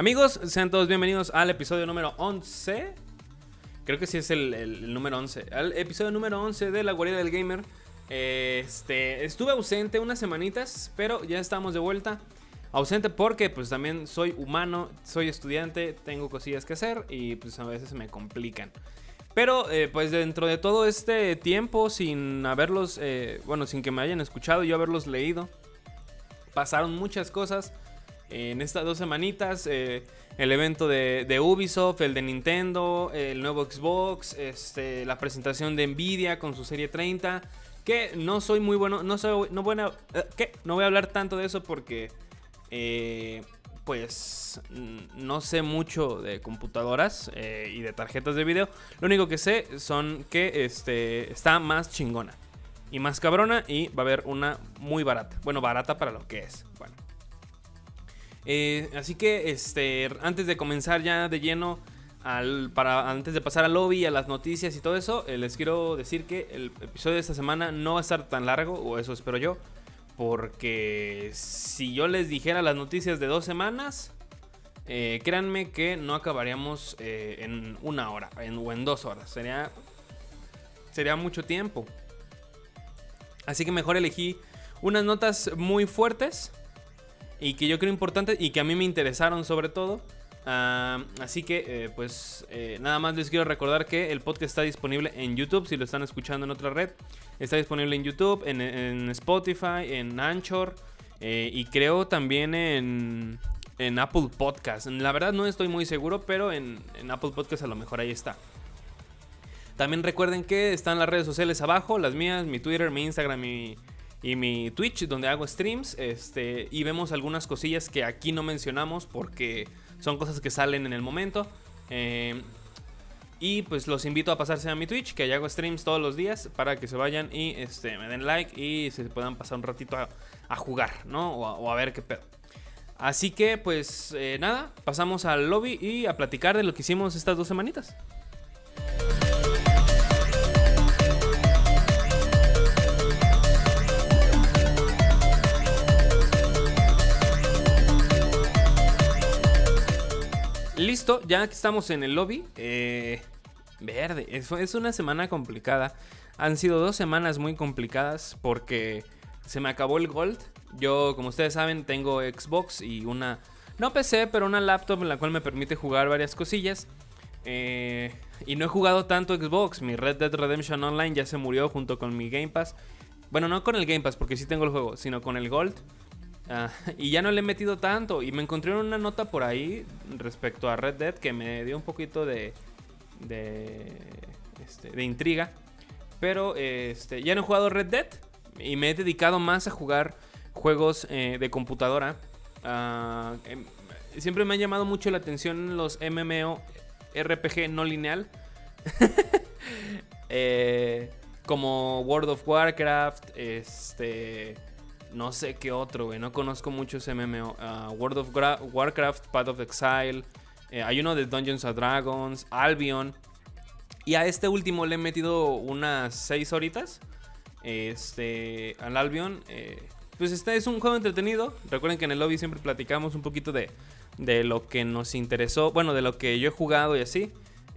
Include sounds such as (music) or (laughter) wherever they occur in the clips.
Amigos, sean todos bienvenidos al episodio número 11. Creo que sí es el, número 11. Al episodio número 11 de La Guarida del Gamer. Este, estuve ausente unas semanitas, pero ya estamos de vuelta. Ausente porque pues también soy humano, soy estudiante, tengo cosillas que hacer y pues a veces me complican. Pero eh, pues dentro de todo este tiempo sin haberlos, eh, bueno, sin que me hayan escuchado, yo haberlos leído, pasaron muchas cosas en estas dos semanitas. Eh, el evento de, Ubisoft, el de Nintendo, el nuevo Xbox, este, la presentación de Nvidia con su serie 30. Que no soy muy bueno, no soy, no bueno, eh, No voy a hablar tanto de eso porque, eh, pues, no sé mucho de computadoras y de tarjetas de video. Lo único que sé son que este, está más chingona y más cabrona y va a haber una muy barata. Bueno, barata para lo que es. Bueno. Eh, así que este, antes de comenzar ya de lleno, para, antes de pasar al lobby, a las noticias y todo eso, eh, les quiero decir que el episodio de esta semana no va a estar tan largo, o eso espero yo, porque si yo les dijera las noticias de dos semanas, eh, créanme que no acabaríamos en una hora o en dos horas, sería, sería mucho tiempo. Así que mejor elegí unas notas muy fuertes y que yo creo importante y que a mí me interesaron sobre todo. Así que, eh, pues, eh, nada más les quiero recordar que el podcast está disponible en YouTube, si lo están escuchando en otra red. Está disponible en YouTube, en, Spotify, en Anchor eh, y creo también en, en Apple Podcast. La verdad no estoy muy seguro, pero en, en Apple Podcast a lo mejor ahí está. También recuerden que están las redes sociales abajo, las mías, mi Twitter, mi Instagram, mi y mi Twitch donde hago streams este, y vemos algunas cosillas que aquí no mencionamos porque son cosas que salen en el momento. Eh, y pues los invito a pasarse a mi Twitch, que allá hago streams todos los días para que se vayan y este, me den like y se puedan pasar un ratito a, jugar, ¿no? O a, ver qué pedo. Así que pues eh, nada, pasamos al lobby y a platicar de lo que hicimos estas dos semanitas. Listo, ya que estamos en el lobby. Eh, verde, es, una semana complicada. Han sido dos semanas muy complicadas porque se me acabó el Gold. Yo, como ustedes saben, tengo Xbox y una, no PC, pero una laptop en la cual me permite jugar varias cosillas. Eh, y no he jugado tanto Xbox. Mi Red Dead Redemption Online ya se murió junto con mi Game Pass. Bueno, no con el Game Pass porque sí tengo el juego, sino con el Gold. Ah, (laughs) y ya no le he metido tanto. Y me encontré una nota por ahí respecto a Red Dead que me dio un poquito de. de. Este, de intriga. Pero este, ya no he jugado Red Dead. Y me he dedicado más a jugar juegos eh, de computadora. Ah, em, siempre me han llamado mucho la atención los MMO RPG no lineal. (laughs) Eh, como World of Warcraft. Este no sé qué otro, güey. No conozco muchos MMO. Uh, World of Warcraft, Path of Exile. Eh, hay uno de Dungeons and Dragons, Albion. Y a este último le he metido unas 6 horitas. Este, al Albion. Eh, pues este es un juego entretenido. Recuerden que en el lobby siempre platicamos un poquito de, de lo que nos interesó. Bueno, de lo que yo he jugado y así.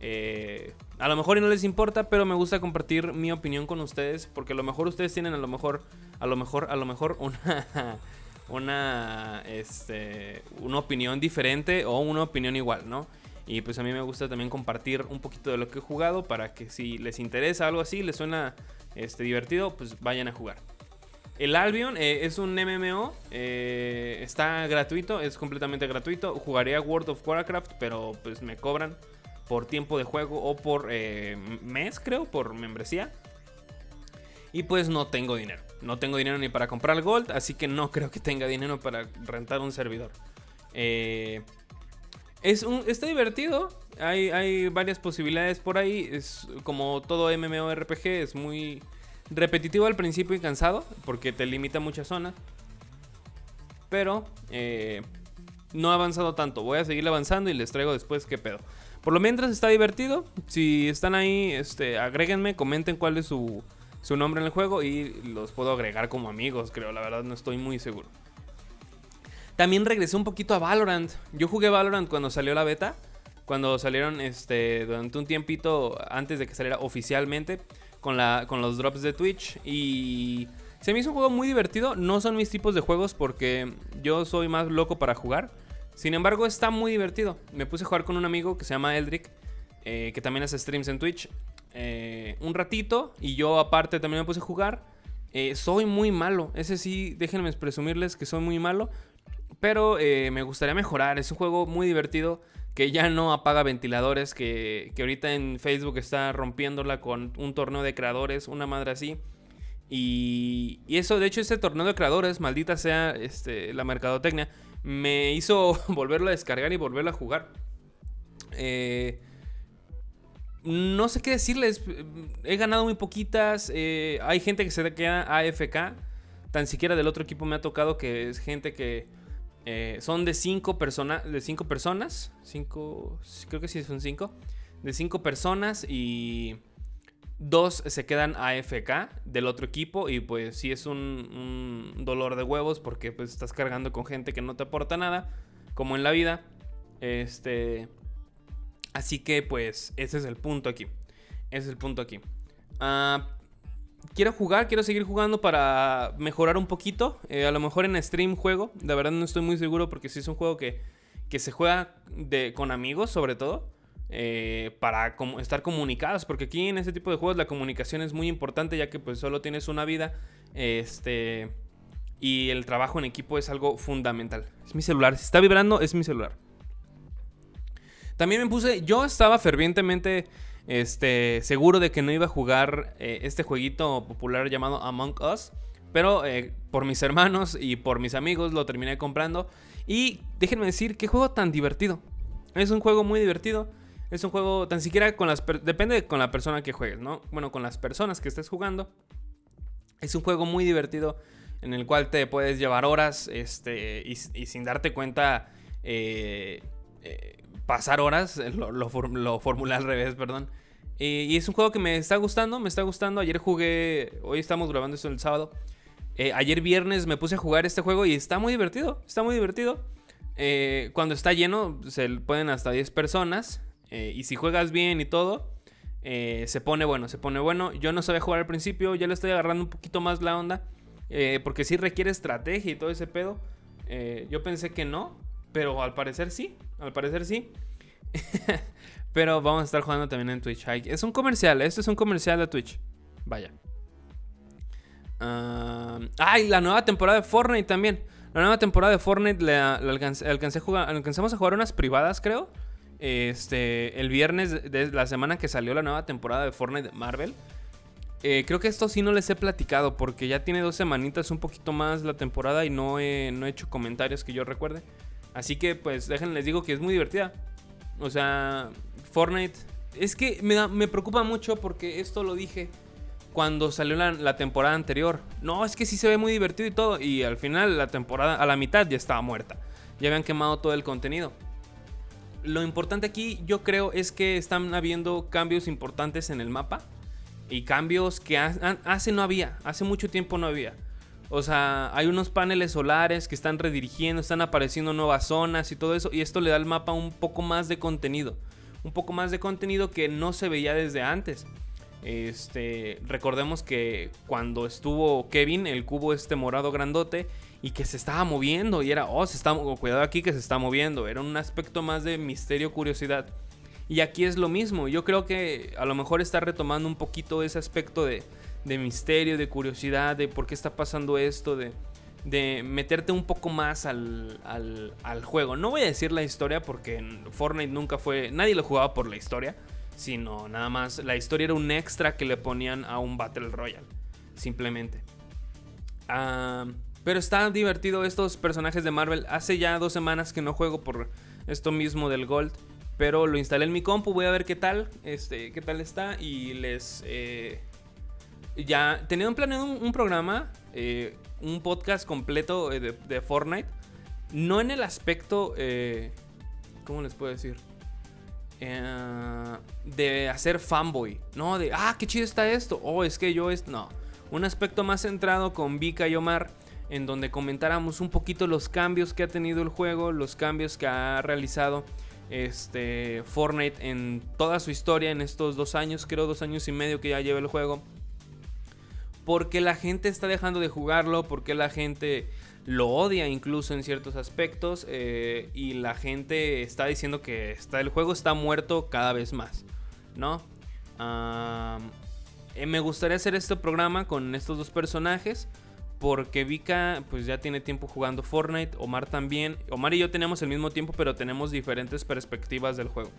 Eh, a lo mejor y no les importa, pero me gusta compartir mi opinión con ustedes. Porque a lo mejor ustedes tienen a lo mejor, a lo mejor, a lo mejor una, (laughs) una, este, una opinión diferente o una opinión igual, ¿no? Y pues a mí me gusta también compartir un poquito de lo que he jugado para que si les interesa algo así, les suena este, divertido, pues vayan a jugar. El Albion eh, es un MMO, eh, está gratuito, es completamente gratuito. Jugaría World of Warcraft, pero pues me cobran por tiempo de juego o por eh, mes, creo, por membresía. Y pues no tengo dinero. No tengo dinero ni para comprar el Gold, así que no creo que tenga dinero para rentar un servidor. Eh, es un, está divertido. Hay, hay varias posibilidades por ahí. Es como todo MMORPG, es muy repetitivo al principio y cansado, porque te limita muchas zonas. Pero eh, no ha avanzado tanto. Voy a seguir avanzando y les traigo después qué pedo. Por lo mientras está divertido. Si están ahí, este, agréguenme, comenten cuál es su, su nombre en el juego y los puedo agregar como amigos, creo. La verdad no estoy muy seguro. También regresé un poquito a Valorant. Yo jugué Valorant cuando salió la beta. Cuando salieron este, durante un tiempito antes de que saliera oficialmente con, la, con los drops de Twitch. Y se me hizo un juego muy divertido. No son mis tipos de juegos porque yo soy más loco para jugar. Sin embargo, está muy divertido. Me puse a jugar con un amigo que se llama Eldrick, eh, que también hace streams en Twitch. Eh, un ratito y yo aparte también me puse a jugar. Eh, soy muy malo. Ese sí, déjenme presumirles que soy muy malo. Pero me gustaría mejorar. Es un juego muy divertido que ya no apaga ventiladores. Que, que ahorita en Facebook está rompiéndola con un torneo de creadores, una madre así. Y, y, eso, de hecho, ese torneo de creadores, maldita sea este, la mercadotecnia, me hizo (laughs) volverlo a descargar y volverlo a jugar. Eh, no sé qué decirles. He ganado muy poquitas. Eh, hay gente que se queda AFK. Tan siquiera del otro equipo me ha tocado que es gente que eh, son de cinco, personas de cinco personas. Cinco, creo que sí son cinco. De cinco personas y dos se quedan AFK del otro equipo. Y pues sí es un, dolor de huevos porque pues estás cargando con gente que no te aporta nada. Como en la vida. Este... Así que pues ese es el punto aquí. Ese es el punto aquí. Ah, quiero jugar, quiero seguir jugando para mejorar un poquito. Eh, a lo mejor en stream juego. De verdad no estoy muy seguro porque sí es un juego que, que se juega de, con amigos sobre todo. Eh, para estar comunicados. Porque aquí en este tipo de juegos la comunicación es muy importante ya que pues solo tienes una vida. Este... Y el trabajo en equipo es algo fundamental. Es mi celular. Si está vibrando, es mi celular. También me puse, yo estaba fervientemente este, seguro de que no iba a jugar eh, este jueguito popular llamado Among Us. Pero eh, por mis (laughs) hermanos y por mis amigos lo terminé comprando. Y déjenme decir, qué juego tan divertido. Es un juego muy divertido. Es un juego tan siquiera con las... Depende con la persona que juegues, ¿no? Bueno, con las personas que estés jugando. Es un juego muy divertido en el cual te puedes llevar horas este, y, sin darte cuenta eh, pasar horas, eh, (laughs) lo, lo, formulé al revés, perdón. y es un juego que me está gustando, me está gustando. Ayer jugué, hoy estamos grabando esto el sábado. Eh, ayer viernes me puse a jugar este juego y está muy divertido, está muy divertido. Eh, cuando está lleno se pueden hasta 10 personas. Y si juegas bien y todo, se pone bueno, se pone bueno. Yo no sabía jugar al principio, ya le estoy agarrando un poquito más la onda. porque sí requiere estrategia y todo ese pedo. yo pensé que no, pero al parecer sí. Al parecer sí. (laughs) pero vamos a estar jugando también en Twitch. Es un comercial. Esto es un comercial de Twitch. Vaya. ah, la nueva temporada de Fortnite también. La nueva temporada de Fortnite le, alcancé, a jugar, alcanzamos a jugar unas privadas, creo. Este, el viernes de la semana que salió la nueva temporada de Fortnite Marvel. Eh, creo que esto sí no les he platicado porque ya tiene dos semanitas un poquito más la temporada y no no he hecho comentarios que yo recuerde. Así que pues déjenles les digo que es muy divertida. O sea, Fortnite... Es que me, me preocupa mucho porque esto lo dije cuando salió la, temporada anterior. No, es que sí se ve muy divertido y todo. Y al final, la temporada, a la mitad ya estaba muerta. Ya habían quemado todo el contenido. Lo importante aquí, yo creo, es que están habiendo cambios importantes en el mapa. Y cambios que hace no había. Hace mucho tiempo no había. O sea, hay unos paneles solares que están redirigiendo, están apareciendo nuevas zonas y todo eso. Y esto le da al mapa un poco más de contenido. Un poco más de contenido que no se veía desde antes. Este, recordemos que cuando estuvo Kevin, el cubo este morado grandote, y que se estaba moviendo, y era, oh, se está, cuidado aquí que se está moviendo. Era un aspecto más de misterio, curiosidad. Y aquí es lo mismo. Yo creo que a lo mejor está retomando un poquito ese aspecto de de misterio, de curiosidad, de por qué está pasando esto, de, de meterte un poco más al, al, juego. No voy a decir la historia porque Fortnite nunca fue, nadie lo jugaba por la historia, sino nada más la historia era un extra que le ponían a un Battle Royale, simplemente. Ah, pero está divertido estos personajes de Marvel. Hace ya dos semanas que no juego por esto mismo del Gold. Pero lo instalé en mi compu, voy a ver qué tal, este, qué tal está y les, eh, ya tenía planeado un, programa, eh, un podcast completo eh, de, Fortnite. No en el aspecto, eh, ¿cómo les puedo decir? de hacer fanboy, ¿no? De, ah, qué chido está esto. Oh, es que yo es. No. Un aspecto más centrado con Vika y Omar. En donde comentáramos un poquito los cambios que ha tenido el juego, los cambios que ha realizado este Fortnite en toda su historia en estos dos años, creo dos años y medio que ya lleva el juego. Porque la gente está dejando de jugarlo, porque la gente lo odia incluso en ciertos aspectos eh, y la gente está diciendo que el juego está muerto cada vez más, ¿no? Eh, me gustaría hacer este programa con estos dos personajes porque Vika pues ya tiene tiempo jugando Fortnite, Omar también. Omar y yo tenemos el mismo tiempo, pero tenemos diferentes perspectivas del juego.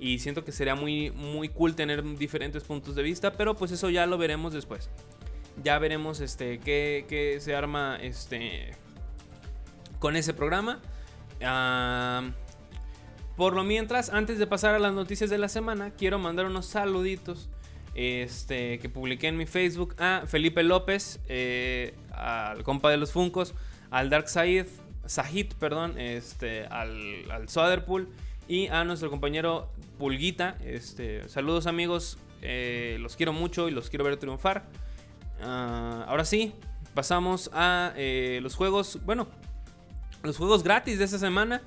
Y siento que sería muy, muy cool tener diferentes puntos de vista, pero pues eso ya lo veremos después. Ya veremos este, qué, se arma este, con ese programa. por lo mientras, antes de pasar a las noticias de la semana, quiero mandar unos saluditos este, que publiqué en mi Facebook a Felipe López, eh, al compa de los Funcos, al Dark Sahid, Sahid, perdón, este, al, al Soderpool y a nuestro compañero Pulguita. Este, saludos amigos, eh, los quiero mucho y los quiero ver triunfar. Ah, ahora sí, pasamos a eh, los juegos, bueno, los juegos gratis de esta semana,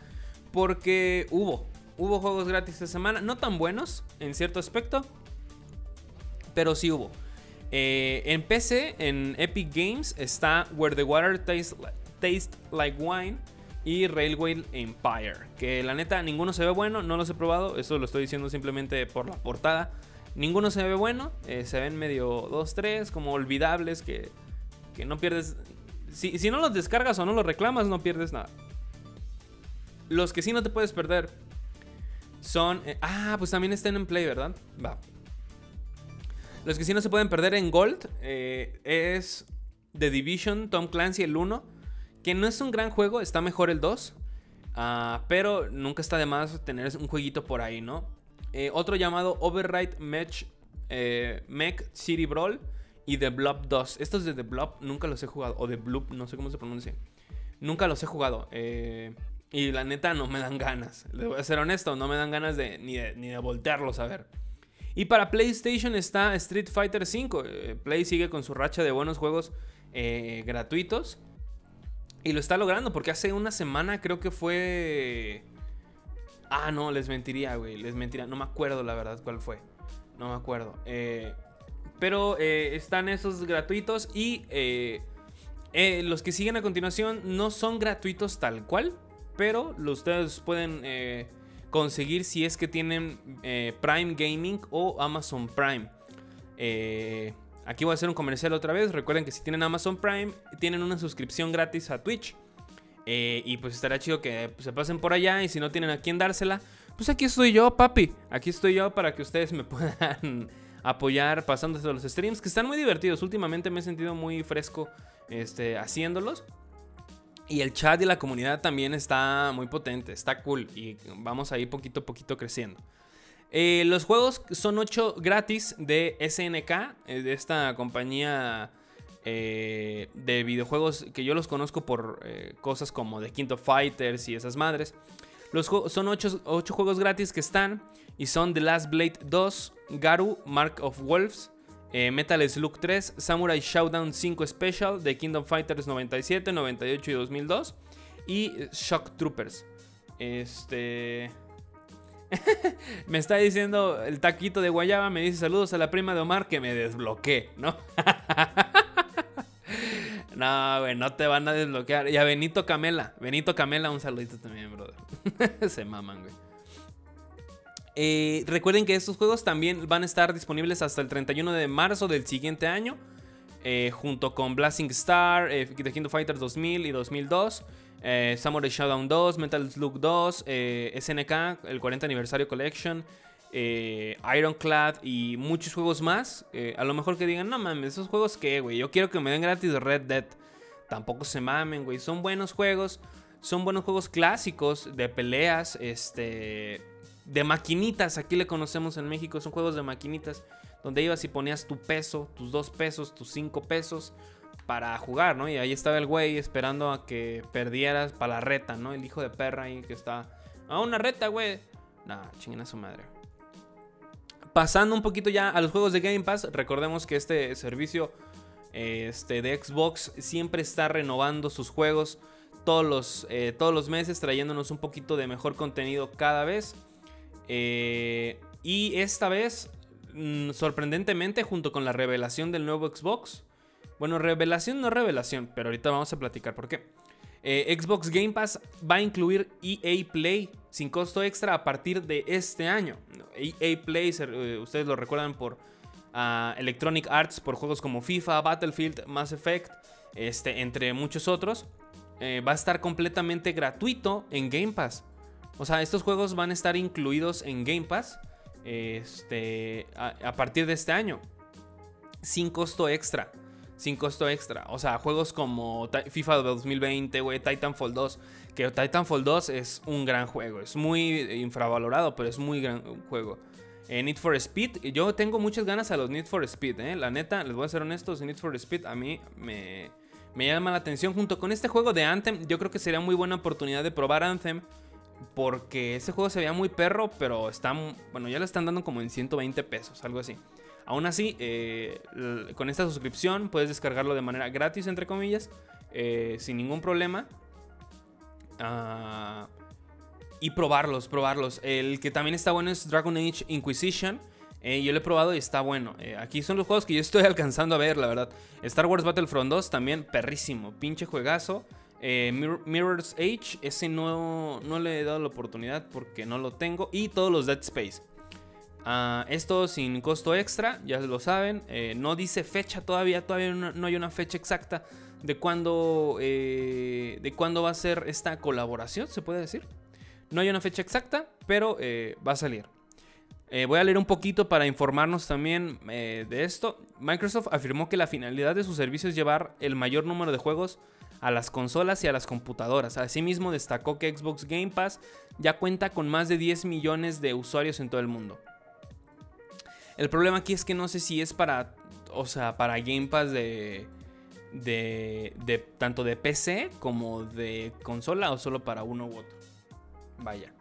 porque hubo, hubo juegos gratis esta semana, no tan buenos en cierto aspecto, pero sí hubo. Eh, en PC, en Epic Games, está Where the Water Tastes, Like Wine y Railway Empire. Que la neta, ninguno se ve bueno, no los he probado. Eso lo estoy diciendo simplemente por la portada. Ninguno se ve bueno, eh, se ven medio 2-3, como olvidables, que, que no pierdes. Si, si, no los descargas o no los reclamas, no pierdes nada. Los que sí no te puedes perder son. Eh, ah, pues también están en Play, ¿verdad? Va. Los que sí no se pueden perder en Gold eh, es The Division, Tom Clancy, el 1. Que no es un gran juego, está mejor el 2. Ah, pero nunca está de más tener un jueguito por ahí, ¿no? Eh, otro llamado Override Match eh, Mech City Brawl y The Blob 2. Estos de The Blob nunca los he jugado. O The Bloop, no sé cómo se pronuncia. Nunca los he jugado. y la neta no me dan ganas. Les voy a ser honesto, no me dan ganas de ni de, ni de voltearlos a ver. Y para PlayStation está Street Fighter V. Eh, Play sigue con su racha de buenos juegos eh, gratuitos. Y lo está logrando porque hace una semana creo que fue... Ah, no, les mentiría, güey. Les mentiría. No me acuerdo la verdad cuál fue. No me acuerdo. Eh, pero están esos gratuitos y los que siguen a continuación no son gratuitos tal cual. Pero ustedes pueden conseguir si es que tienen eh, Prime Gaming o Amazon Prime. Eh, aquí voy a hacer un comercial otra vez. Recuerden que si tienen Amazon Prime, tienen una suscripción gratis a Twitch. Eh, y pues estará chido que se pasen por allá. Y si no tienen a quién dársela, pues aquí estoy yo, papi. Aquí estoy yo para que ustedes me (laughs) puedan apoyar pasándose los streams que están muy divertidos. Últimamente me he sentido muy fresco este, haciéndolos. Y el chat y la comunidad también está muy potente, está cool y vamos a ir poquito a poquito creciendo. Eh, los juegos son 8 gratis de SNK, eh, de esta compañía eh, de videojuegos que yo los conozco por cosas como The King of Fighters y esas madres. Los son 8, 8 juegos gratis que están y son The Last Blade 2, Garu, Mark of Wolves, eh, Metal Slug 3, Samurai Showdown 5 Special de Kingdom Fighters 97, 98 y 2002 y Shock Troopers. Este... (laughs) me está diciendo el taquito de guayaba, me dice saludos a la prima de Omar que me desbloqueé, ¿no? (laughs) no, güey, no te van a desbloquear. Y a Benito Camela, Benito Camela, un saludito también, brother. (laughs) Se maman, güey. Eh, recuerden que estos juegos también van a estar disponibles hasta el 31 de marzo del siguiente año. Eh, junto con Blasting Star, eh, The Kingdom Fighters 2000 y 2002, Samurai Showdown 2, Metal Slug 2, SNK, el 40 Aniversario Collection, Ironclad y muchos juegos más. a lo mejor que digan, no mames, esos juegos que, güey, yo quiero que me den gratis Red Dead. Tampoco se mamen, güey, son buenos juegos. Son buenos juegos clásicos de peleas, este de maquinitas, aquí le conocemos en México, son juegos de maquinitas, donde ibas y ponías tu peso, tus dos pesos, tus cinco pesos para jugar, ¿no? Y ahí estaba el güey esperando a que perdieras para la reta, ¿no? El hijo de perra ahí que está, a una reta, güey. Nah, chinguen a su madre. Pasando un poquito ya a los juegos de Game Pass, recordemos que este servicio este, de Xbox siempre está renovando sus juegos todos los, eh, todos los meses, trayéndonos un poquito de mejor contenido cada vez. Eh, y esta vez, mm, sorprendentemente, junto con la revelación del nuevo Xbox, bueno, revelación no revelación, pero ahorita vamos a platicar por qué. Eh, Xbox Game Pass va a incluir EA Play sin costo extra a partir de este año. EA Play, ustedes lo recuerdan por ah, Electronic Arts, por juegos como FIFA, Battlefield, Mass Effect, este, entre muchos otros. Eh, va a estar completamente gratuito en Game Pass. O sea, estos juegos van a estar incluidos en Game Pass este, a, partir de este año. Sin costo extra. Sin costo extra. O sea, juegos como FIFA 2020, güey, Titanfall 2. Que Titanfall 2 es un gran juego. Es muy infravalorado, pero es muy gran juego. Eh, Need for Speed. Yo tengo muchas ganas a los Need for Speed, ¿eh? La neta, les voy a ser honestos. Need for Speed a mí me me llama la atención. Junto con este juego de Anthem, yo creo que sería muy buena oportunidad de probar Anthem. Porque ese juego se veía muy perro, pero está. Bueno, ya lo están dando como en 120 pesos, algo así. Aún así, eh, con esta suscripción puedes descargarlo de manera gratis, entre comillas, eh, sin ningún problema. Ah, y probarlos, probarlos. El que también está bueno es Dragon Age Inquisition. Eh, yo lo he probado y está bueno. Aquí son los juegos que yo estoy (laughs) alcanzando a ver, la verdad. Star Wars Battlefront 2 también, perrísimo. Pinche juegazo. Eh, Mirror's Age, ese no, no le he dado la oportunidad porque no lo tengo. Y todos los Dead Space. Ah, esto sin costo extra, ya lo saben. no dice fecha todavía, todavía no, hay una fecha exacta de cuándo, de cuándo va a ser esta colaboración, se puede decir. No hay una fecha exacta, pero va a salir. Eh, voy a leer un poquito para informarnos también eh, de esto. Microsoft afirmó que la finalidad de su servicio es llevar el mayor número de juegos a las consolas y a las computadoras. Asimismo, destacó que Xbox Game Pass ya cuenta con más de 10 millones de usuarios en todo el mundo. El problema aquí es que no sé si es para, o sea, para Game Pass de, de, de tanto de PC como de consola o solo para uno u otro. Vaya.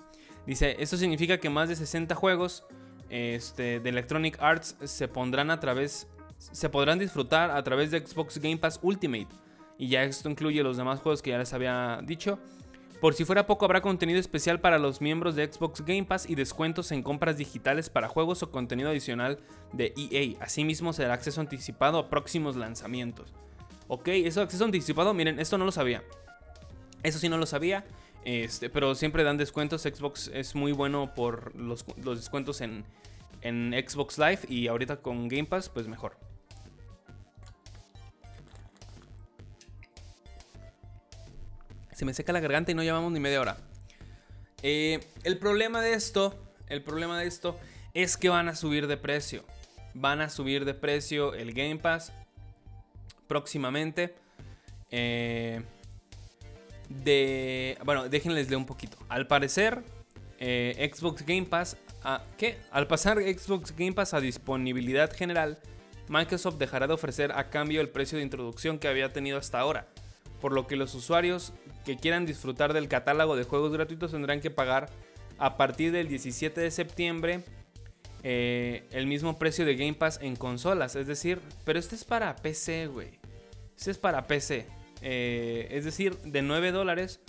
Dice, esto significa que más de 60 juegos este, de Electronic Arts se pondrán a través, se podrán disfrutar a través de Xbox Game Pass Ultimate. Y ya esto incluye los demás juegos que ya les había dicho. Por si fuera poco, habrá contenido especial para los miembros de Xbox Game Pass y descuentos en compras digitales para juegos o contenido adicional de EA. Asimismo, será acceso anticipado a próximos lanzamientos. Ok, eso acceso anticipado, miren, esto no lo sabía. Eso sí no lo sabía. Este, pero siempre dan descuentos. Xbox es muy bueno por los, descuentos en, en Xbox Live y ahorita con Game Pass, pues mejor. Se me seca la garganta y no llevamos ni media hora. Eh, el problema de esto, el problema de esto es que van a subir de precio. Van a subir de precio el Game Pass próximamente. Eh, de... Bueno, déjenles leer un poquito. Al parecer, eh, Xbox Game Pass... A, ¿Qué? Al pasar Xbox Game Pass a disponibilidad general, Microsoft dejará de ofrecer a cambio el precio de introducción que había tenido hasta ahora. Por lo que los usuarios que quieran disfrutar del catálogo de juegos gratuitos tendrán que pagar a partir del 17 de septiembre eh, el mismo precio de Game Pass en consolas. Es decir, pero este es para PC, güey. Este es para PC. Eh, es decir, de 9 dólares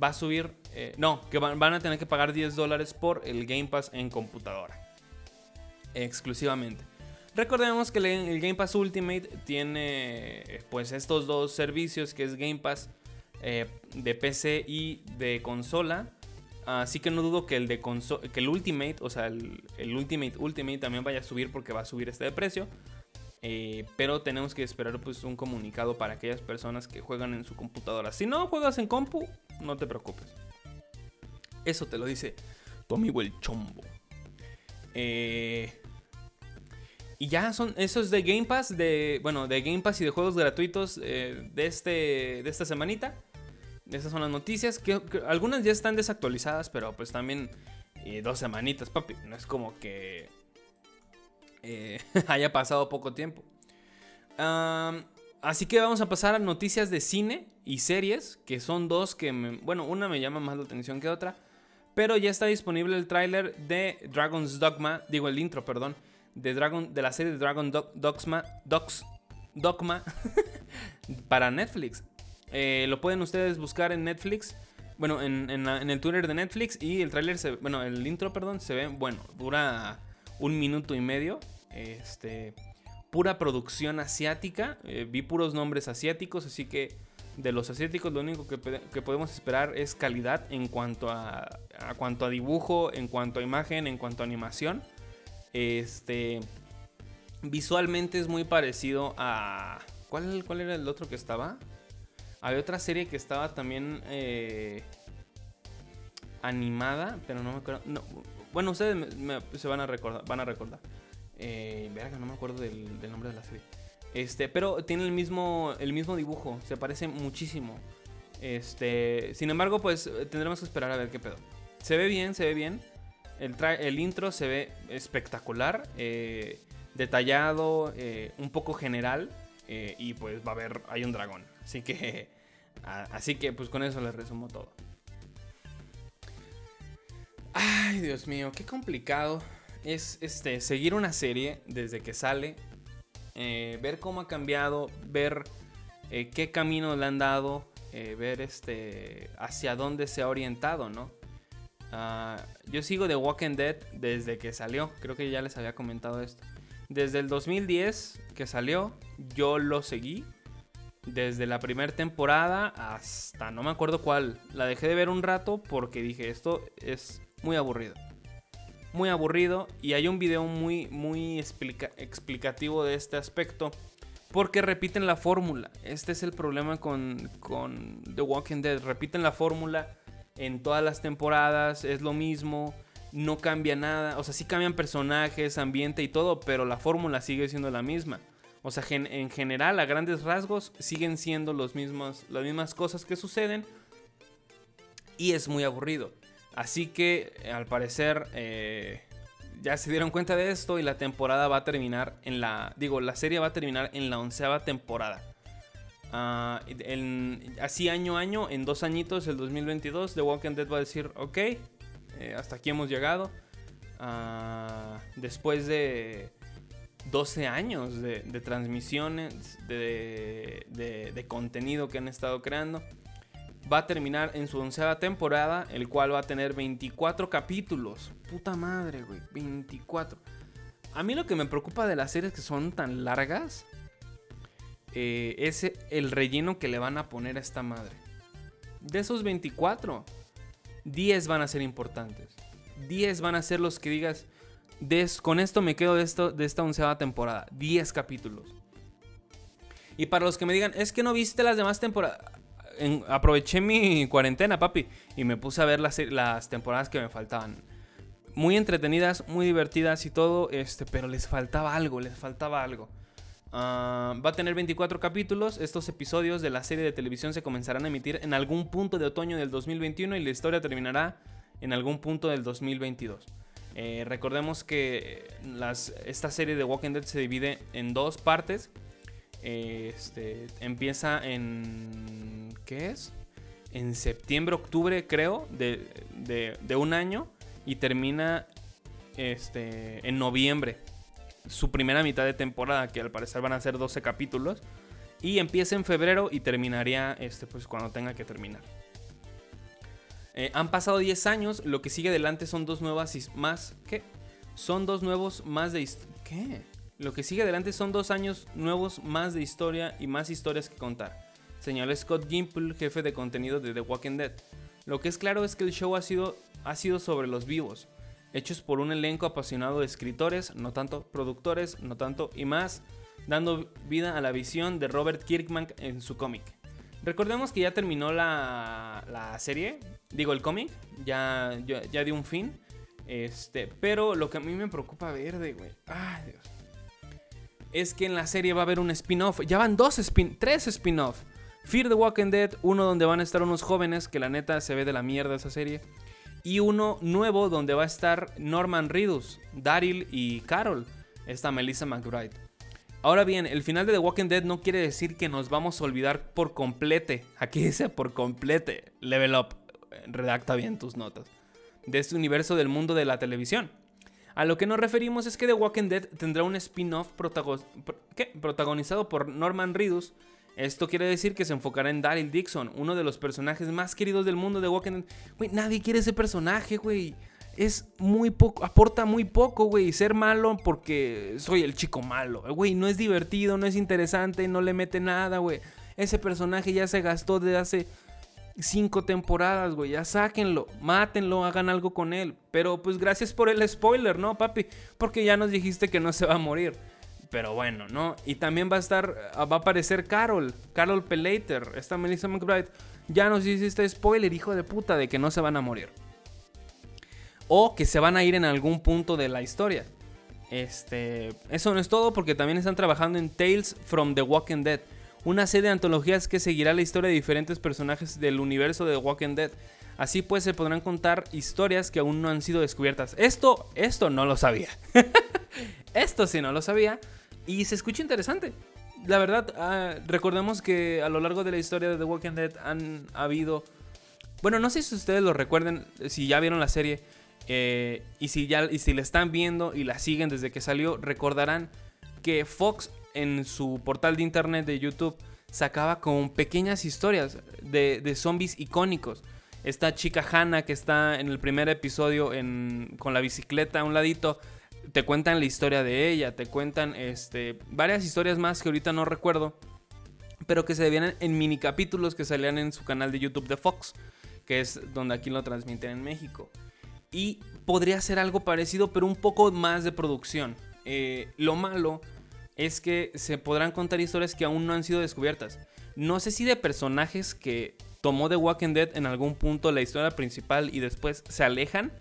va a subir, eh, no, que van, a tener que pagar 10 dólares por el Game Pass en computadora. Exclusivamente. Recordemos que el Game Pass Ultimate tiene eh, pues estos dos servicios que es Game Pass de PC y de consola. Así que no dudo que el de que el Ultimate, o sea, el, el Ultimate Ultimate también vaya a subir porque va a subir este de precio. Eh, pero tenemos que esperar pues un comunicado para aquellas personas que juegan en su computadora. Si no juegas en compu, no te preocupes. Eso te lo dice tu amigo el chombo. Eh, y ya son esos de Game Pass, de bueno, de Game Pass y de juegos gratuitos eh, de este de esta semanita. Esas son las noticias que, algunas ya están desactualizadas, pero pues también dos semanitas, papi. No es como que eh, (laughs) haya pasado poco tiempo. así que vamos a pasar a noticias de cine y series, que son dos que, bueno, una me llama más la atención que otra, pero ya está disponible el tráiler de Dragon's Dogma, digo el intro, perdón, de, Dragon, de la serie de Dragon Dogma, Dogma (laughs) para Netflix. Eh, lo pueden ustedes buscar en Netflix. Bueno, en, el Twitter de Netflix. Y el tráiler, bueno, el intro, perdón, se ve, bueno, dura un minuto y medio. Este, pura producción asiática. Eh, vi puros nombres asiáticos, así que de los asiáticos lo único que, podemos esperar es calidad en cuanto a, cuanto a dibujo, en cuanto a imagen, en cuanto a animación. Este, visualmente es muy parecido a... ¿Cuál, cuál era el otro que estaba? Había otra serie que estaba también eh, animada, pero no me acuerdo. bueno, ustedes se van a recordar. Van a recordar. Eh, verga, no me acuerdo del, del nombre de la serie. Este, pero tiene el mismo, el mismo dibujo, se parece muchísimo. Este, sin embargo, pues tendremos que esperar a ver qué pedo. Se ve bien, se ve bien. El, intro se ve espectacular, eh, detallado, eh, un poco general. Eh, y pues va a haber, hay un dragón. Así que, (laughs) así que pues con eso les resumo todo. Ay, Dios mío, qué complicado es este, seguir una serie desde que sale ver cómo ha cambiado, ver qué camino le han dado, ver este, hacia dónde se ha orientado, ¿no? Ah, yo sigo The Walking Dead desde que salió, creo que ya les había comentado esto. Desde el 2010 que salió, yo lo seguí. Desde la primera temporada hasta no me acuerdo cuál. La dejé de ver un rato porque dije, esto es muy aburrido muy aburrido y hay un video muy, muy explicativo de este aspecto porque repiten la fórmula. Este es el problema con, con The Walking Dead. Repiten la fórmula en todas las temporadas, es lo mismo, no cambia nada. O sea, sí cambian personajes, ambiente y todo, pero la fórmula sigue siendo la misma. O sea, en general, a grandes rasgos, siguen siendo los mismos, las mismas cosas que suceden. Y es muy aburrido. Así que al parecer eh, ya se dieron cuenta de esto y la temporada va a terminar en la... Digo, la serie va a terminar en la onceava temporada. Ah, así año a año, en dos añitos, el 2022, The Walking Dead va a decir, ok, eh, hasta aquí hemos llegado. Ah, después de 12 años de, transmisiones, de contenido que han estado creando va a terminar en su onceava temporada, el cual va a tener 24 capítulos. Puta madre, güey, 24. A mí lo que me preocupa de las series que son tan largas eh, es el relleno que le van a poner a esta madre. De esos 24, 10 van a ser importantes. 10 van a ser los que digas, con esto me quedo de, esto, de esta onceava temporada. 10 capítulos. Y para los que me digan, es que no viste las demás temporadas aproveché mi cuarentena, papi, y me puse a ver las, las temporadas que me faltaban. Muy entretenidas, muy divertidas y todo, este, pero les faltaba algo, les faltaba algo. Ah, va a tener 24 capítulos. Estos episodios de la serie de televisión se comenzarán a emitir en algún punto de otoño del 2021 y la historia terminará en algún punto del 2022. Eh, recordemos que esta serie de Walking Dead se divide en dos partes. Este, empieza en. ¿Qué es? En septiembre, octubre, creo, de, un año. Y termina este, en noviembre. Su primera mitad de temporada, que al parecer van a ser 12 capítulos. Y empieza en febrero y terminaría este, pues, cuando tenga que terminar. Eh, han pasado 10 años, lo que sigue adelante son dos nuevas más. ¿Qué? Son dos nuevos más de. ¿Qué? Lo que sigue adelante son dos años nuevos más de historia y más historias que contar, señaló Scott Gimple, jefe de contenido de The Walking Dead. Lo que es claro es que el show ha sido, ha sido sobre los vivos, hechos por un elenco apasionado de escritores, no tanto productores, no tanto y más, dando vida a la visión de Robert Kirkman en su cómic. Recordemos que ya terminó la, la serie, digo el cómic, ya, ya, dio un fin. Este, pero lo que a mí me preocupa ver de, güey. Ay, Dios es que en la serie va a haber un spin-off. Ya van dos spin, tres spin-off. Fear the Walking Dead, uno donde van a estar unos jóvenes, que la neta se ve de la mierda esa serie. Y uno nuevo donde va a estar Norman Reedus, Daryl y Carol, esta Melissa McBride. Ahora bien, el final de The Walking Dead no quiere decir que nos vamos a olvidar por complete. Aquí dice por complete. Level up. Redacta bien tus notas. De este universo del mundo de la televisión. A lo que nos referimos es que The Walking Dead tendrá un spin-off protagonizado por Norman Reedus. Esto quiere decir que se enfocará en Daryl Dixon, uno de los personajes más queridos del mundo de Walking Dead. Güey, nadie quiere ese personaje, güey. Es muy poco, aporta muy poco, güey. Ser malo porque soy el chico malo. Güey, no es divertido, no es interesante, no le mete nada, güey. Ese personaje ya se gastó desde hace cinco temporadas, güey. Ya sáquenlo, mátenlo, hagan algo con él. Pero pues gracias por el spoiler, ¿no, papi? Porque ya nos dijiste que no se va a morir. Pero bueno, ¿no? Y también va a estar, va a aparecer Carol, Carol Pelater, esta Melissa McBride. Ya nos hiciste spoiler, hijo de puta, de que no se van a morir. O que se van a ir en algún punto de la historia. Este, eso no es todo porque también están trabajando en Tales from the Walking Dead una serie de antologías que seguirá la historia de diferentes personajes del universo de The Walking Dead. Así pues se podrán contar historias que aún no han sido descubiertas. Esto, esto no lo sabía. (laughs) esto sí no lo sabía. Y se escucha interesante. La verdad, ah, recordemos que a lo largo de la historia de The Walking Dead han habido... Bueno, no sé si ustedes lo recuerden, si ya vieron la serie. Eh, y, si ya, y si la están viendo y la siguen desde que salió, recordarán que Fox en su portal de internet de YouTube sacaba con pequeñas historias de, zombies icónicos. Esta chica Hannah que está en el primer episodio con la bicicleta a un ladito, te cuentan la historia de ella, te cuentan este, varias historias más que ahorita no recuerdo, pero que se vienen en mini capítulos que salían en su canal de YouTube de Fox, que es donde aquí lo transmiten en México. Y podría ser algo parecido, pero un poco más de producción. Eh, lo malo es que se podrán contar historias que aún no han sido descubiertas. No sé si de personajes que tomó The Walking Dead en algún punto la historia principal y después se alejan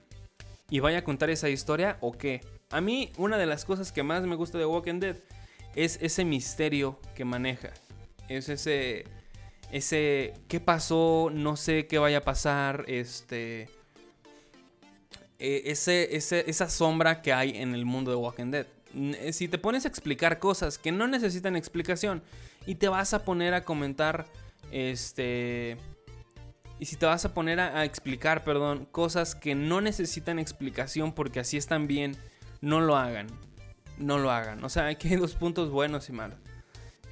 y vaya a contar esa historia o qué. A mí una de las cosas que más me gusta de Walking Dead es ese misterio que maneja. Es ese ese qué pasó, no sé qué vaya a pasar, este eh, ese, esa sombra que hay en el mundo de Walking Dead. Eh, si te pones a explicar cosas que no necesitan explicación y te vas a poner a comentar, este... Y si te vas a poner a, explicar, perdón, cosas que no necesitan explicación porque así están bien, no lo hagan. No lo hagan. O sea, aquí hay dos puntos buenos y malos.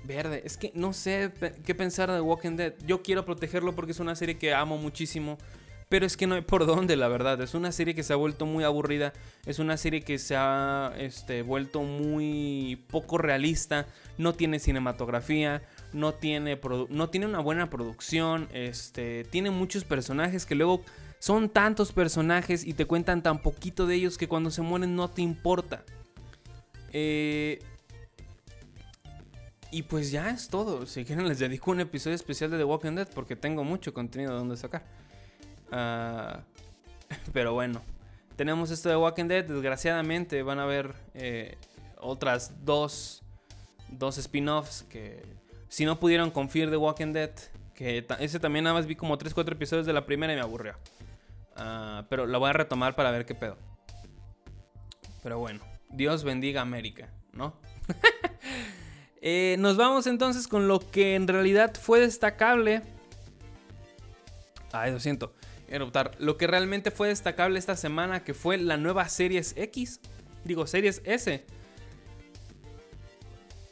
Verde, es que no sé qué pensar de Walking Dead. Yo quiero protegerlo porque es una serie que amo muchísimo. Pero es que no hay por dónde, la verdad. Es una serie que se ha vuelto muy aburrida. Es una serie que se ha este, vuelto muy poco realista. No tiene cinematografía. No tiene, no tiene una buena producción. Este, tiene muchos personajes que luego son tantos personajes y te cuentan tan poquito de ellos que cuando se mueren no te importa. Eh, y pues ya es todo. Si quieren les dedico un episodio especial de The Walking Dead porque tengo mucho contenido de donde sacar. Ah, (laughs) pero bueno, tenemos esto de Walking Dead. Desgraciadamente van a haber eh, otras dos, dos spin-offs que si no pudieron con Fear the Walking Dead, que ese también nada más vi como 3-4 episodios de la primera y me aburrió. Ah, pero la voy a retomar para ver qué pedo. Pero bueno, Dios bendiga América, ¿no? (laughs) Eh, nos vamos entonces con lo que en realidad fue destacable. Ay, lo siento eruptar. Lo que realmente fue destacable esta semana, que fue la nueva Series X, digo Series S.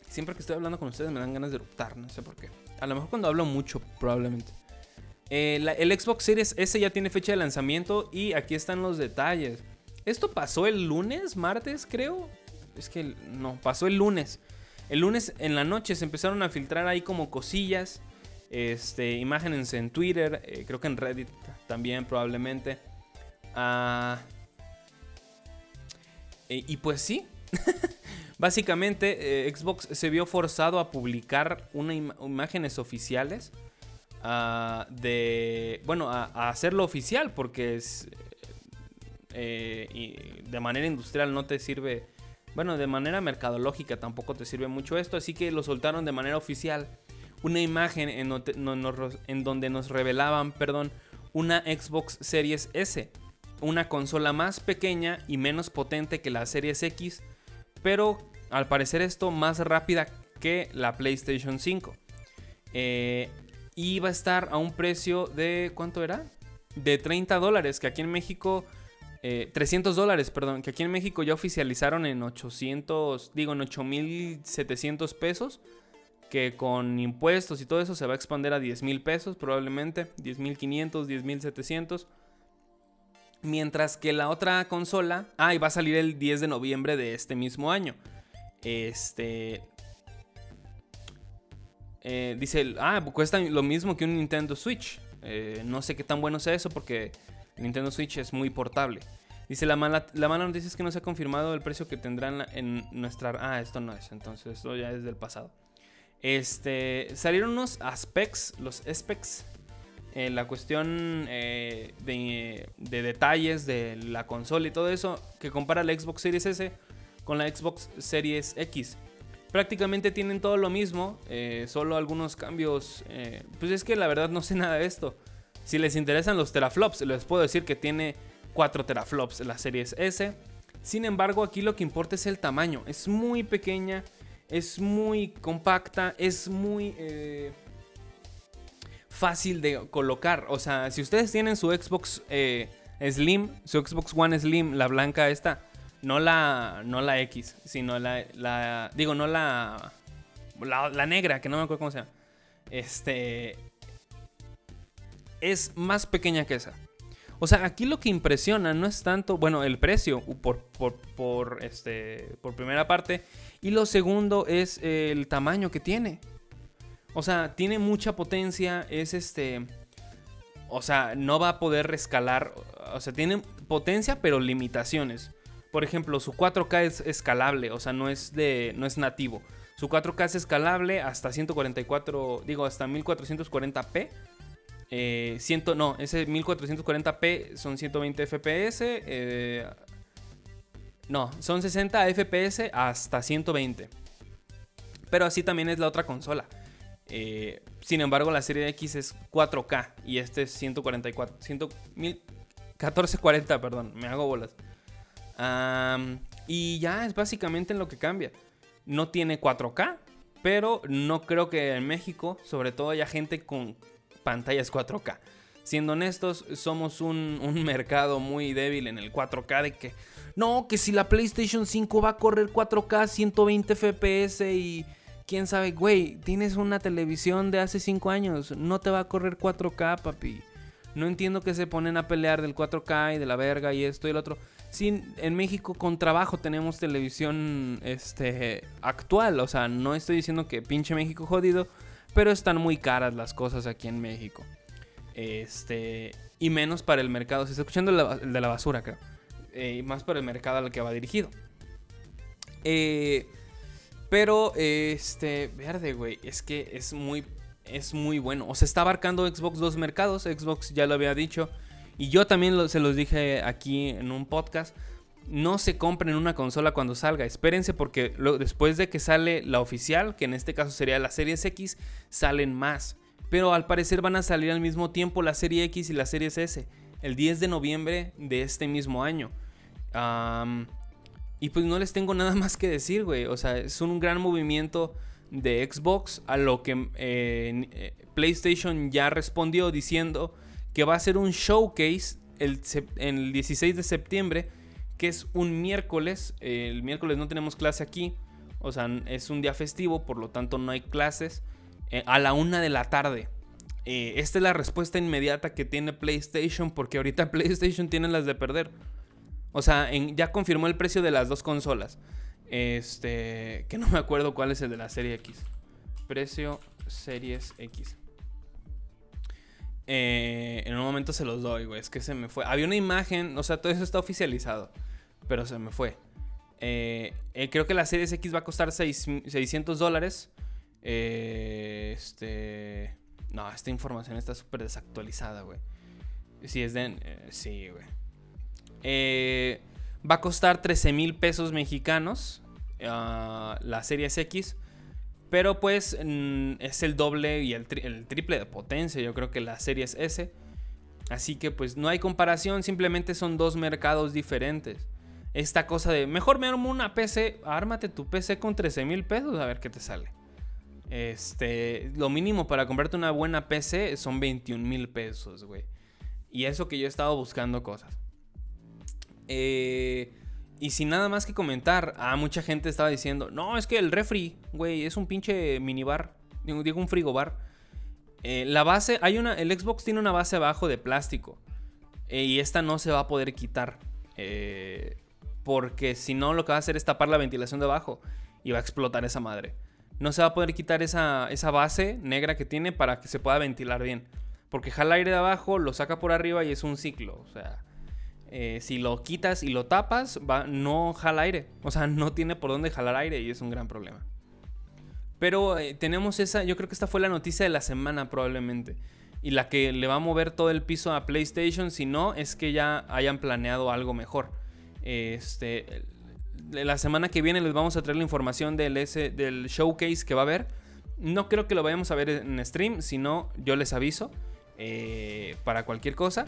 Siempre que estoy hablando con ustedes me dan ganas de eruptar, no sé por qué. A lo mejor cuando hablo mucho, probablemente. Eh, el Xbox Series S ya tiene fecha de lanzamiento y aquí están los detalles. Esto pasó el lunes, martes, creo. Es que no, pasó el lunes. El lunes en la noche se empezaron a filtrar ahí como cosillas. Este, imágenes en Twitter, eh, creo que en Reddit también probablemente. Ah, y, pues sí, (laughs) básicamente eh, Xbox se vio forzado a publicar una imágenes oficiales ah, de, bueno, a, hacerlo oficial porque es, eh, de manera industrial no te sirve, bueno, de manera mercadológica tampoco te sirve mucho esto, así que lo soltaron de manera oficial. Una imagen en, en donde nos revelaban, perdón, una Xbox Series S, una consola más pequeña y menos potente que la Series X, pero al parecer esto más rápida que la PlayStation 5. Eh, y va a estar a un precio de, ¿cuánto era? De 30 dólares, que aquí en México 300 dólares, perdón, que aquí en México ya oficializaron en 800, digo, en 8700 pesos, que con impuestos y todo eso se va a expandir a 10 mil pesos probablemente, 10.500, 10.700. Mientras que la otra consola, ah, y va a salir el 10 de noviembre de este mismo año. Este, eh, dice, ah, cuesta lo mismo que un Nintendo Switch. Eh, no sé qué tan bueno sea eso porque Nintendo Switch es muy portable. Dice, la mala, la mala noticia es que no se ha confirmado el precio que tendrán en nuestra... Ah, esto no es, entonces esto ya es del pasado. Este, salieron unos aspects, los specs, eh, la cuestión de, de, detalles de la consola y todo eso, que compara la Xbox Series S con la Xbox Series X prácticamente tienen todo lo mismo, eh, solo algunos cambios. Eh, pues es que la verdad no sé nada de esto. Si les interesan los teraflops, les puedo decir que tiene 4 teraflops la serie S. Sin embargo, aquí lo que importa es el tamaño. Es muy pequeña, es muy compacta, es muy eh, fácil de colocar. O sea, si ustedes tienen su Xbox Slim, su Xbox One Slim, la blanca esta no la, no la X, sino la, la digo, no la, la, negra, que no me acuerdo cómo se llama. Este, es más pequeña que esa. O sea, aquí lo que impresiona no es tanto, bueno, el precio por, por, por, este, por primera parte. Y lo segundo es el tamaño que tiene. O sea, tiene mucha potencia, es este... O sea, no va a poder rescalar. O sea, tiene potencia pero limitaciones. Por ejemplo, su 4K es escalable, o sea, no es, de, no es nativo. Su 4K es escalable hasta 144, digo, hasta 1440p. Eh, no, ese 1440p son 120 FPS. Eh, no, son 60 FPS hasta 120. Pero así también es la otra consola. Eh, sin embargo, la serie X es 4K y este es 144. 1440, perdón, me hago bolas y ya es básicamente en lo que cambia. No tiene 4K, pero no creo que en México, sobre todo, haya gente con pantallas 4K. Siendo honestos, somos un, un, (laughs) mercado muy débil en el 4K de que... No, que si la PlayStation 5 va a correr 4K 120 FPS y... Quién sabe, güey, tienes una televisión de hace 5 años, no te va a correr 4K, papi. No entiendo que se ponen a pelear del 4K y de la verga y esto y el otro. Sí, en México con trabajo tenemos televisión este, actual. O sea, no estoy diciendo que pinche México jodido, pero están muy caras las cosas aquí en México. Este, y menos para el mercado. Se está escuchando el de la basura, creo. Eh, y más para el mercado al que va dirigido. Eh, pero, este, verde, güey, es que es muy, es muy bueno. O sea, está abarcando Xbox dos mercados. Xbox ya lo había dicho y yo también se los dije aquí en un podcast. No se compren una consola cuando salga. Espérense porque después de que sale la oficial, que en este caso sería la Series X, salen más. Pero al parecer van a salir al mismo tiempo la Serie X y la Series S. El 10 de noviembre de este mismo año. y pues no les tengo nada (laughs) más que decir, güey. O sea, es un gran movimiento de Xbox a lo que eh, eh, PlayStation ya respondió diciendo que va a ser un showcase el, el 16 de septiembre, que es un miércoles. el miércoles no tenemos clase aquí, o sea, es un día festivo, por lo tanto no hay clases. Eh, a la una de la tarde. Esta es la respuesta inmediata que tiene PlayStation, porque ahorita (laughs) PlayStation tiene las de perder. O sea, ya confirmó el precio de las dos consolas. Este, que no me acuerdo cuál es el de la serie X. Precio Series X. Eh, en un momento se los doy, güey. Es que se me fue. Había una imagen, o sea, todo eso está oficializado. Pero se me fue. Eh, eh, creo que la Series X va a costar 600 dólares. este. No, esta información está súper desactualizada, güey. Si es de. sí, güey. va a costar 13 mil pesos mexicanos. Ah, la Series X. Pero pues mm, es el doble y el, triple de potencia, yo creo que la serie es S. Así que pues no hay comparación, simplemente son dos mercados diferentes. Esta cosa de, mejor me armo una PC, ármate tu PC con 13 mil pesos a ver qué te sale. Este, lo mínimo para comprarte una buena PC son 21 mil pesos, güey. Y eso que yo he estado buscando cosas. Eh, y sin nada más que comentar, a mucha gente estaba diciendo, no, es que el refri, güey, es un pinche minibar, digo un frigobar. Eh, la base, hay una, el Xbox tiene una base abajo de plástico. Eh, y esta no se va a poder quitar. Eh, porque si no, lo que va a hacer es tapar la ventilación de abajo. Y va a explotar esa madre. No se va a poder quitar esa, esa base negra que tiene para que se pueda ventilar bien. Porque jala aire de abajo, lo saca por arriba y es un ciclo. O sea, eh, si lo quitas y lo tapas, va, no jala aire. O sea, no tiene por dónde jalar aire y es un gran problema. Pero tenemos esa, yo creo que esta fue la noticia de la semana probablemente y la que le va a mover todo el piso a PlayStation, si no, es que ya hayan planeado algo mejor. Este, la semana que viene les vamos a traer la información del, del showcase que va a haber. No creo que lo vayamos a ver en stream, sino yo les aviso eh, para cualquier cosa.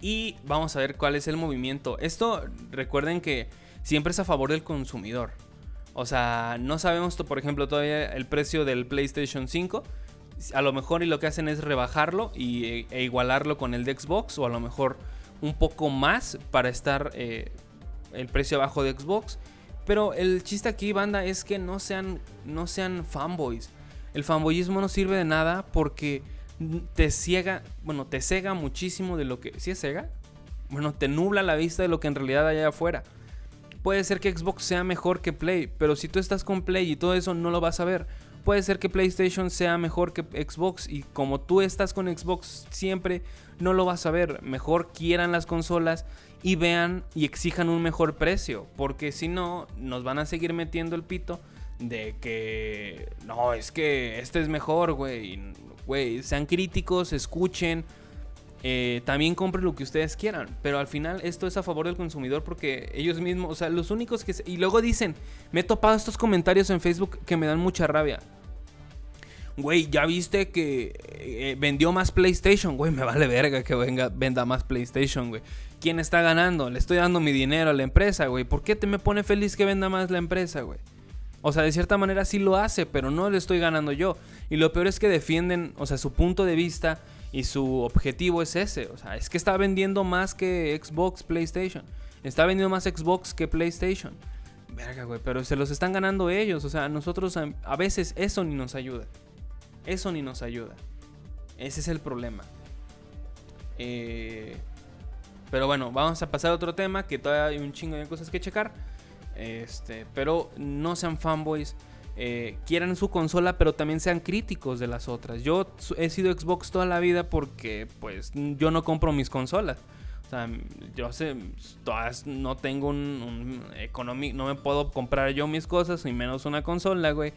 Y vamos a ver cuál es el movimiento. Esto recuerden que siempre es a favor del consumidor. O sea, no sabemos, por ejemplo, todavía el precio del PlayStation 5 a lo mejor y lo que hacen es rebajarlo y, e igualarlo con el de Xbox o a lo mejor un poco más para estar eh, el precio abajo de Xbox. Pero el chiste aquí, banda, es que no sean, no sean fanboys. El fanboyismo no sirve de nada porque te ciega, bueno, te cega muchísimo de lo que... ¿Sí es cega? Bueno, te nubla la vista de lo que en realidad hay afuera. Puede ser que Xbox sea mejor que Play, pero si tú estás con Play y todo eso no lo vas a ver puede ser que PlayStation sea mejor que Xbox y como tú estás con Xbox siempre no lo vas a ver. Mejor quieran las consolas y vean y exijan un mejor precio, porque si no nos van a seguir metiendo el pito de que no, es que este es mejor, güey. Güey, sean críticos, escuchen. Eh, también compren lo que ustedes quieran. Pero al final esto es a favor del consumidor porque ellos mismos, o sea, los únicos que... Y luego dicen, me he topado estos comentarios en Facebook que me dan mucha rabia güey, ya viste que eh, vendió más PlayStation, güey, me vale verga que venga, venda más PlayStation, güey. ¿Quién está ganando? Le estoy dando mi dinero a la empresa, güey. ¿Por qué te me pone feliz que venda más la empresa, güey? O sea, de cierta manera sí lo hace, pero no le estoy ganando yo. Y lo peor es que defienden, o sea, su punto de vista y su objetivo es ese. O sea, es que está vendiendo más que Xbox, PlayStation. Está vendiendo más Xbox que PlayStation. Verga, güey, pero se los están ganando ellos. O sea, nosotros a veces eso ni nos ayuda. Eso ni nos ayuda. Ese es el problema. Eh, pero bueno, vamos a pasar a otro tema que todavía hay un chingo de cosas que checar. Este, pero no sean fanboys. Eh, quieran su consola, pero también sean críticos de las otras. Yo he sido Xbox toda la vida porque, pues, yo no compro mis consolas. O sea, yo sé, todas no tengo un, un no me puedo comprar yo mis cosas, ni menos una consola, güey.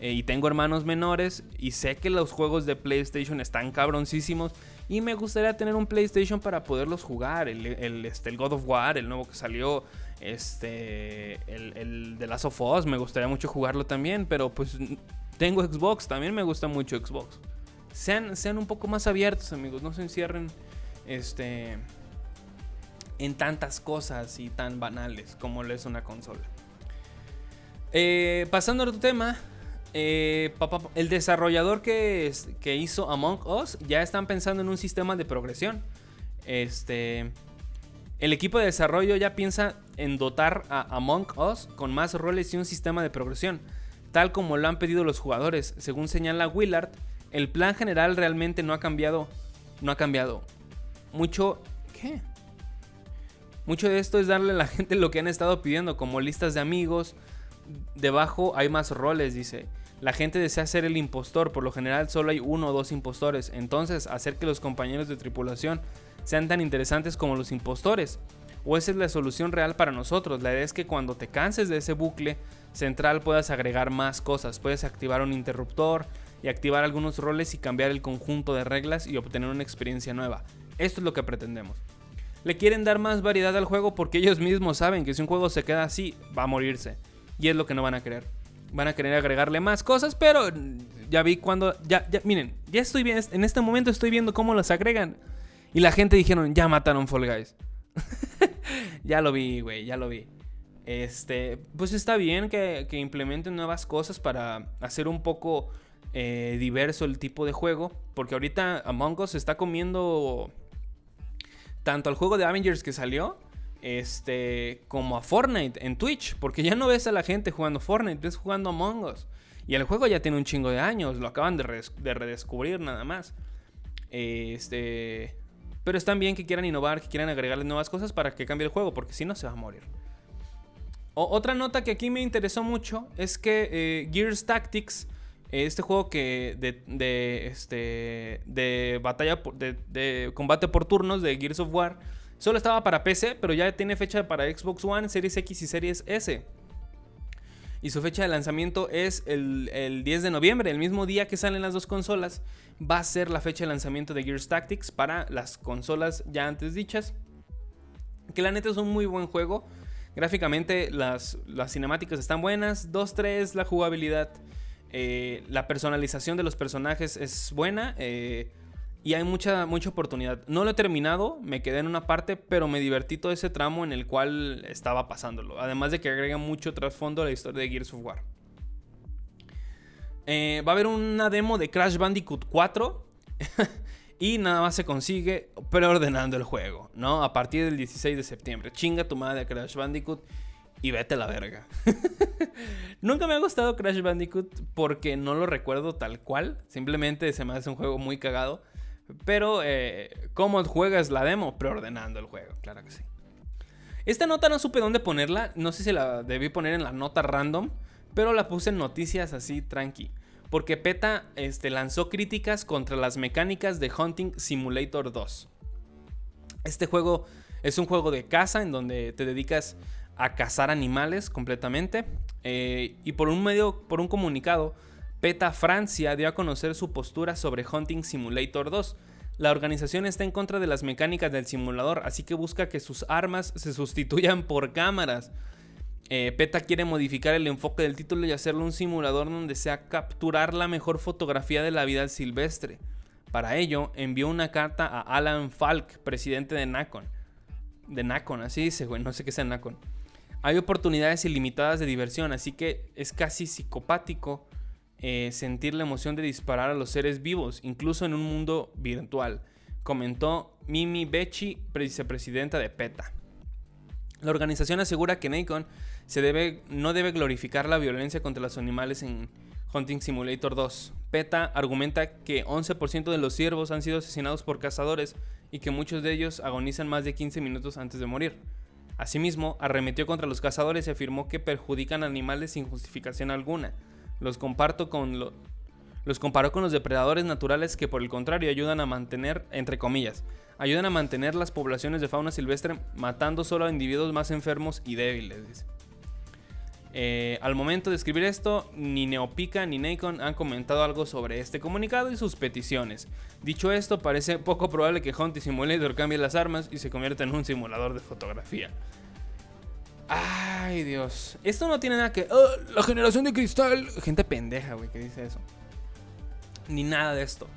Eh, y tengo hermanos menores y sé que los juegos de PlayStation están cabroncísimos y me gustaría tener un PlayStation para poderlos jugar. El, este, el God of War, el nuevo que salió, este, el, el de Last of me gustaría mucho jugarlo también, pero pues tengo Xbox, también me gusta mucho Xbox. Sean, sean un poco más abiertos, amigos, no se encierren este, en tantas cosas y tan banales como lo es una consola. Eh, pasando a otro tema, eh, el desarrollador que, que, hizo Among Us ya están pensando en un sistema de progresión. Este, el equipo de desarrollo ya piensa en dotar a Among Us con más roles y un sistema de progresión, tal como lo han pedido los jugadores. Según señala Willard, el plan general realmente no ha cambiado. No ha cambiado. Mucho. ¿Qué? Mucho de esto es darle a la (laughs) gente lo que han estado pidiendo, como listas de amigos, debajo hay más roles, dice. La gente desea ser el impostor, por lo general solo hay uno o dos impostores, entonces hacer que los compañeros de tripulación sean tan interesantes como los impostores. O esa es la solución real para nosotros. La idea es que cuando te canses de ese bucle central puedas agregar más cosas. Puedes activar un interruptor y activar algunos roles y cambiar el conjunto de reglas y obtener una experiencia nueva. Esto es lo que pretendemos. Le quieren dar más variedad al juego porque (laughs) ellos mismos saben que si un juego se queda así, va a morirse. Y es lo que no van a querer. Van a querer agregarle más cosas, pero ya vi cuando. Ya, ya, miren, ya estoy bien. En este momento estoy viendo cómo las agregan. Y la gente dijeron, ya mataron Fall Guys. (laughs) ya lo vi, güey, ya lo vi. Este, pues está bien que, implementen nuevas cosas para hacer un poco eh, diverso el tipo de juego. Porque ahorita Among Us está comiendo tanto al juego de Avengers que salió este, como a Fortnite en Twitch, porque ya no ves a la gente jugando Fortnite, ves jugando Among Us. Y el juego ya tiene un chingo de años, lo acaban de, redescubrir nada más. Este, pero es también que quieran innovar, que quieran agregarle nuevas cosas para que cambie el juego, porque si no se va a morir. otra nota que aquí me interesó mucho es que eh, Gears Tactics, este juego que de, este, de batalla, de, combate por turnos de Gears of War, solo estaba para PC, pero ya tiene fecha para Xbox One, Series X y Series S. Y su fecha de lanzamiento es el, el 10 de noviembre, el mismo día que salen las dos consolas va a ser la fecha de lanzamiento de Gears Tactics para las consolas ya antes dichas. Que la neta es un muy buen juego. Gráficamente las, las cinemáticas están buenas. 2-3, la jugabilidad. Eh, la personalización de los personajes es buena. Eh, y hay mucha, mucha oportunidad. No lo he terminado, me quedé en una parte, pero me divertí todo ese tramo en el cual estaba pasándolo. Además de que agrega mucho trasfondo a la historia de Gears of War. Eh, va a haber una demo de Crash Bandicoot 4. (laughs) y nada más se consigue preordenando el juego, ¿no? A partir del 16 de septiembre. Chinga tu madre Crash Bandicoot y vete a la verga. (laughs) Nunca me ha gustado Crash Bandicoot porque no lo recuerdo tal cual. Simplemente se me hace un juego muy cagado. Pero, eh, ¿cómo juegas la demo? Preordenando el juego, claro que sí. Esta nota no supe dónde ponerla. No sé si la debí poner en la nota random. Pero la puse en noticias así, tranqui. Porque PETA este, lanzó críticas contra las mecánicas de Hunting Simulator 2. Este juego es un juego de caza en donde te dedicas a cazar animales completamente. Eh, y por un medio, por un comunicado, PETA Francia dio a conocer su postura sobre Hunting Simulator 2. La organización está en contra de las mecánicas del simulador, así que busca que sus armas se sustituyan por cámaras. Eh, PETA quiere modificar el enfoque del título y hacerlo un simulador donde sea capturar la mejor fotografía de la vida silvestre. Para ello, envió una carta a Alan Falk, presidente de Nacon. De Nacon, así dice, güey, no sé qué sea Nacon. Hay oportunidades ilimitadas de diversión, así que es casi psicopático eh, sentir la emoción de disparar a los seres vivos, incluso en un mundo virtual, comentó Mimi Becci, vicepresidenta de PETA. La organización asegura que debe, no debe glorificar la violencia contra los animales en Hunting Simulator 2. PETA argumenta que 11% de los ciervos han sido asesinados por cazadores y que muchos de ellos agonizan más de 15 minutos antes de morir. Asimismo, arremetió contra los cazadores y afirmó que perjudican animales sin justificación alguna. Los, comparto con los comparó con los depredadores naturales que por el contrario ayudan a mantener, entre comillas, ayudan a mantener las poblaciones de fauna silvestre matando solo a individuos más enfermos y débiles. Eh, al momento de escribir esto, ni Neopica ni Nacon han comentado algo sobre este comunicado y sus peticiones. Dicho esto, parece poco probable que Hunt y Simulator cambie las armas y se convierta en un simulador de fotografía. Ay, Dios. Esto no tiene nada que. Oh, la generación de cristal. Gente pendeja, güey, que dice eso. Ni nada de esto.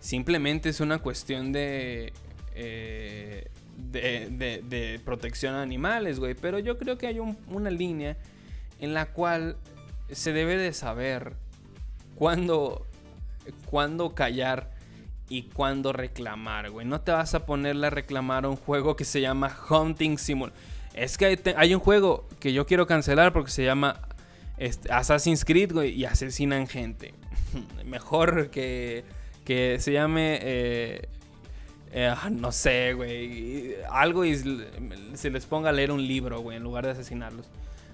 Simplemente es una cuestión de. Eh, de, protección a animales, güey. Pero yo creo que hay una línea en la cual se debe de saber cuándo, cuándo callar y cuándo reclamar, güey. No te vas a ponerle a reclamar un juego que se llama Hunting Simulator. Es que hay, un juego que yo quiero cancelar porque se llama Assassin's Creed, y asesinan gente. (laughs) Mejor que, que se llame... Eh, eh, no sé, güey. Algo y se les ponga a leer un libro, güey, en lugar de asesinarlos.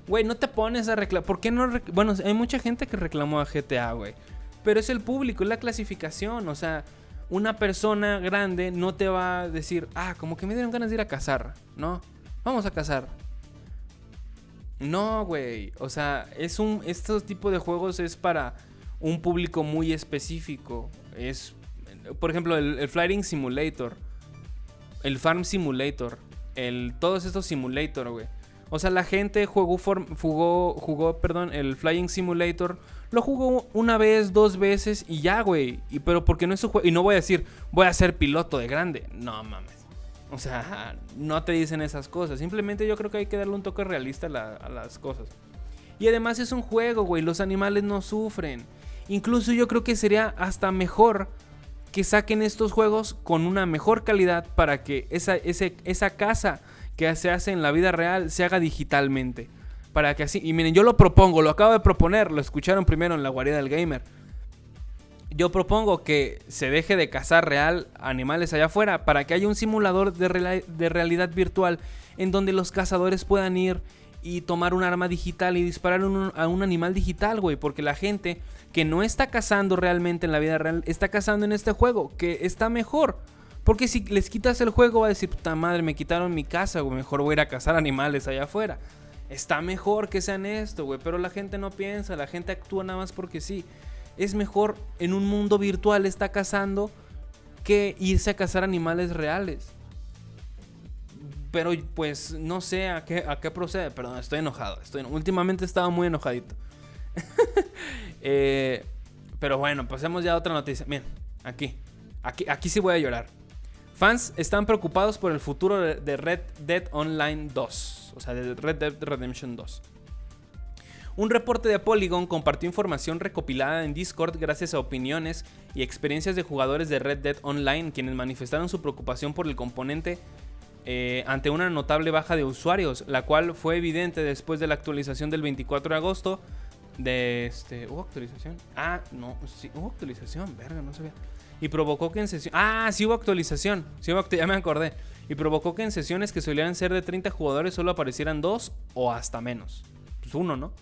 Güey, no te pones a reclamar. ¿Por qué no? Bueno, hay mucha gente que reclamó a GTA, güey. Pero es el público, es la clasificación. O sea, una persona grande no te va a decir, ah, como que me dieron ganas de ir a cazar, ¿no? Vamos a cazar. No, güey. O sea, es un. Este tipo de juegos es para un público muy específico. Es. Por ejemplo, el, Flying Simulator. El Farm Simulator. El. Todos estos simulators, güey o sea, la gente jugó, jugó, jugó, perdón, el Flying Simulator. Lo jugó una vez, dos veces y ya, güey. Y, pero porque no es su juego. Y no voy a decir, voy a ser piloto de grande. No mames. O sea, no te dicen esas cosas. Simplemente yo creo que hay que darle un toque realista a, las cosas. Y además es un juego, güey. Los animales no sufren. Incluso yo creo que sería hasta mejor que saquen estos juegos con una mejor calidad para que esa, esa casa que se hace en la vida real se haga digitalmente. Para que así, y miren, yo lo propongo, lo acabo de proponer, lo escucharon primero en la guarida del gamer. Yo propongo que se deje de cazar real animales allá afuera para que haya un simulador de, realidad virtual en donde los cazadores puedan ir y tomar un arma digital y disparar a un animal digital, güey. Porque la gente que no está cazando realmente en la vida real está cazando en este juego, que está mejor. Porque si les quitas el juego, va a decir, puta madre, me quitaron mi casa, güey. Mejor voy a ir a cazar animales allá afuera. Está mejor que sean esto, güey. Pero la gente no piensa, la gente actúa nada más porque sí. Es mejor en un mundo virtual está cazando que irse a cazar animales reales. Pero pues no sé a qué, a qué procede. Perdón, estoy enojado. Estoy, últimamente estaba muy enojadito. (laughs) Eh, pero bueno, pasemos ya a otra noticia. Miren, aquí, aquí. Aquí sí voy a llorar. Fans están preocupados por el futuro de Red Dead Online 2. O sea, de Red Dead Redemption 2. Un reporte de Polygon compartió información recopilada en Discord gracias a opiniones y experiencias de jugadores de Red Dead Online quienes manifestaron su preocupación por el componente eh, ante una notable baja de usuarios, la cual fue evidente después de la actualización del 24 de agosto. Este. ¿Hubo actualización? Ah, no, sí, hubo actualización, verga, no sabía. Y provocó que en sesión. Ah, sí hubo actualización. Sí hubo ya me acordé. Y provocó que en sesiones que solían ser de 30 jugadores solo aparecieran dos o hasta menos. Pues uno, ¿no?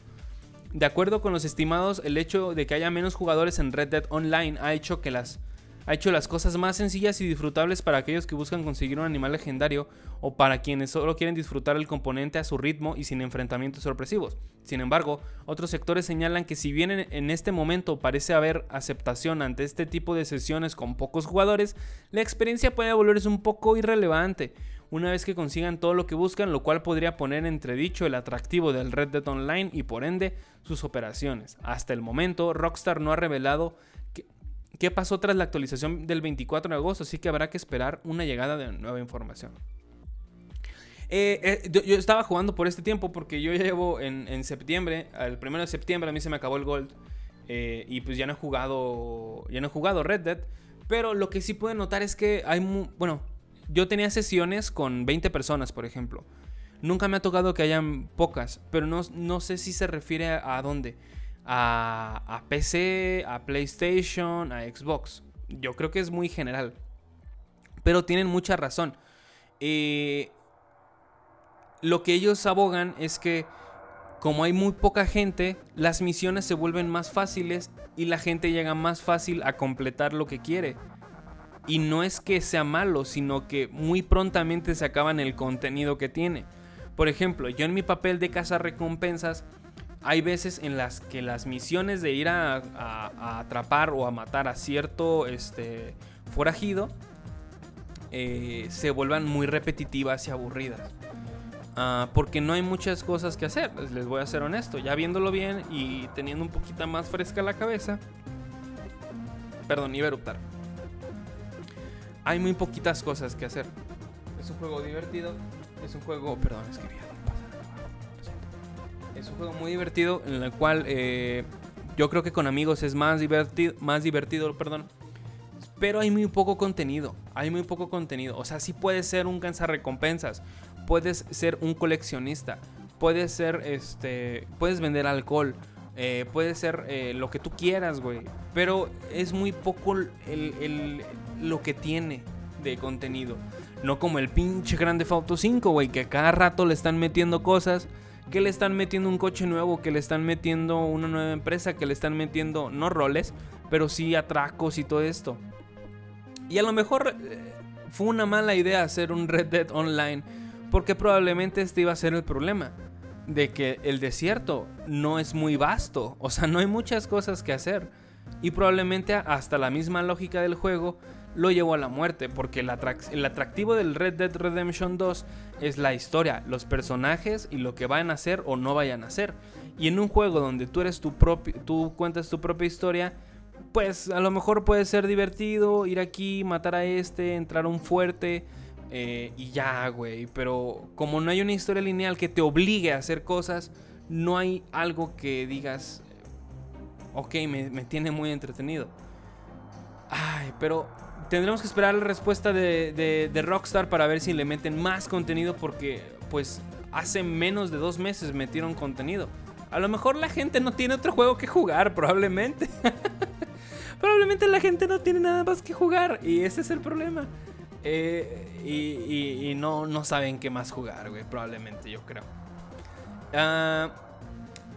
De acuerdo con los estimados, el hecho de que haya menos jugadores en Red Dead Online ha hecho que las ha hecho las cosas más sencillas y disfrutables para aquellos que buscan conseguir un animal legendario o para quienes solo quieren disfrutar el componente a su ritmo y sin enfrentamientos sorpresivos. Sin embargo, otros sectores señalan que si bien en este momento parece haber aceptación ante este tipo de sesiones con pocos jugadores, la experiencia puede volverse un poco irrelevante una vez que consigan todo lo que buscan, lo cual podría poner entredicho el atractivo del Red Dead Online y por ende sus operaciones. Hasta el momento, Rockstar no ha revelado qué pasó tras la actualización del 24 de agosto, así que habrá que esperar una llegada de nueva información. Eh, eh, yo, estaba jugando por este tiempo porque yo llevo en, septiembre, el primero de septiembre a mí se me acabó el Gold eh, y pues ya no he jugado, ya no he jugado Red Dead, pero lo que sí pueden notar es que hay, bueno, yo tenía sesiones con 20 personas, por ejemplo. Nunca me ha tocado que hayan pocas, pero no, no sé si se refiere a dónde a, PC, a PlayStation, a Xbox. Yo creo que es muy general. Pero tienen mucha razón. Eh, lo que ellos abogan es que como hay muy poca gente, las misiones se vuelven más fáciles y la gente llega más fácil a completar lo que quiere. Y no es que sea malo, sino que muy prontamente se acaban el contenido que tiene. Por ejemplo, yo en mi papel de casa recompensas hay veces en las que las misiones de ir a, atrapar o a matar a cierto este, forajido eh, se vuelvan muy repetitivas y aburridas. Ah, porque no hay muchas cosas que hacer, les voy a ser honesto. Ya viéndolo bien y teniendo un poquito más fresca la cabeza. Perdón, iba a eruptar. Hay muy poquitas cosas que hacer. Es un juego divertido. Es un juego. Perdón, es que es un juego muy divertido en el cual eh, yo creo que con amigos es más divertido, más divertido, perdón. Pero hay muy poco contenido, hay muy poco contenido. O sea, sí puedes ser un recompensas, puedes ser un coleccionista, puedes ser, este, puedes vender alcohol, eh, puede ser eh, lo que tú quieras, güey. Pero es muy poco lo que tiene de contenido. No como el pinche Grande Auto 5, güey, que cada rato le están metiendo cosas que le están metiendo un coche nuevo, que le están metiendo una nueva empresa, que le están metiendo, no roles, pero sí atracos y todo esto. Y a lo mejor eh, fue una mala idea hacer un Red Dead Online, porque probablemente este iba a ser el problema. De que el desierto no es muy vasto, o sea, no hay muchas cosas que hacer. Y probablemente hasta la misma lógica del juego lo llevó a la muerte, porque el, atractivo del Red Dead Redemption 2 es la historia, los personajes y lo que vayan a hacer o no vayan a hacer. Y en un juego donde tú eres tu propio, tú cuentas tu propia historia, pues a lo mejor puede ser divertido ir aquí, matar a este, entrar a un fuerte eh, y ya, güey. Pero como no hay una historia lineal que te obligue a hacer cosas, no hay algo que digas, ok, me tiene muy entretenido. Ay, pero tendremos que esperar la respuesta de, Rockstar para ver si le meten más contenido porque pues hace menos de dos meses metieron contenido. A lo mejor la gente no tiene otro juego que jugar, probablemente. (laughs) probablemente la gente no tiene nada más que jugar y ese es el problema. Eh, y, no, no saben qué más jugar, güey, probablemente, yo creo. Ah,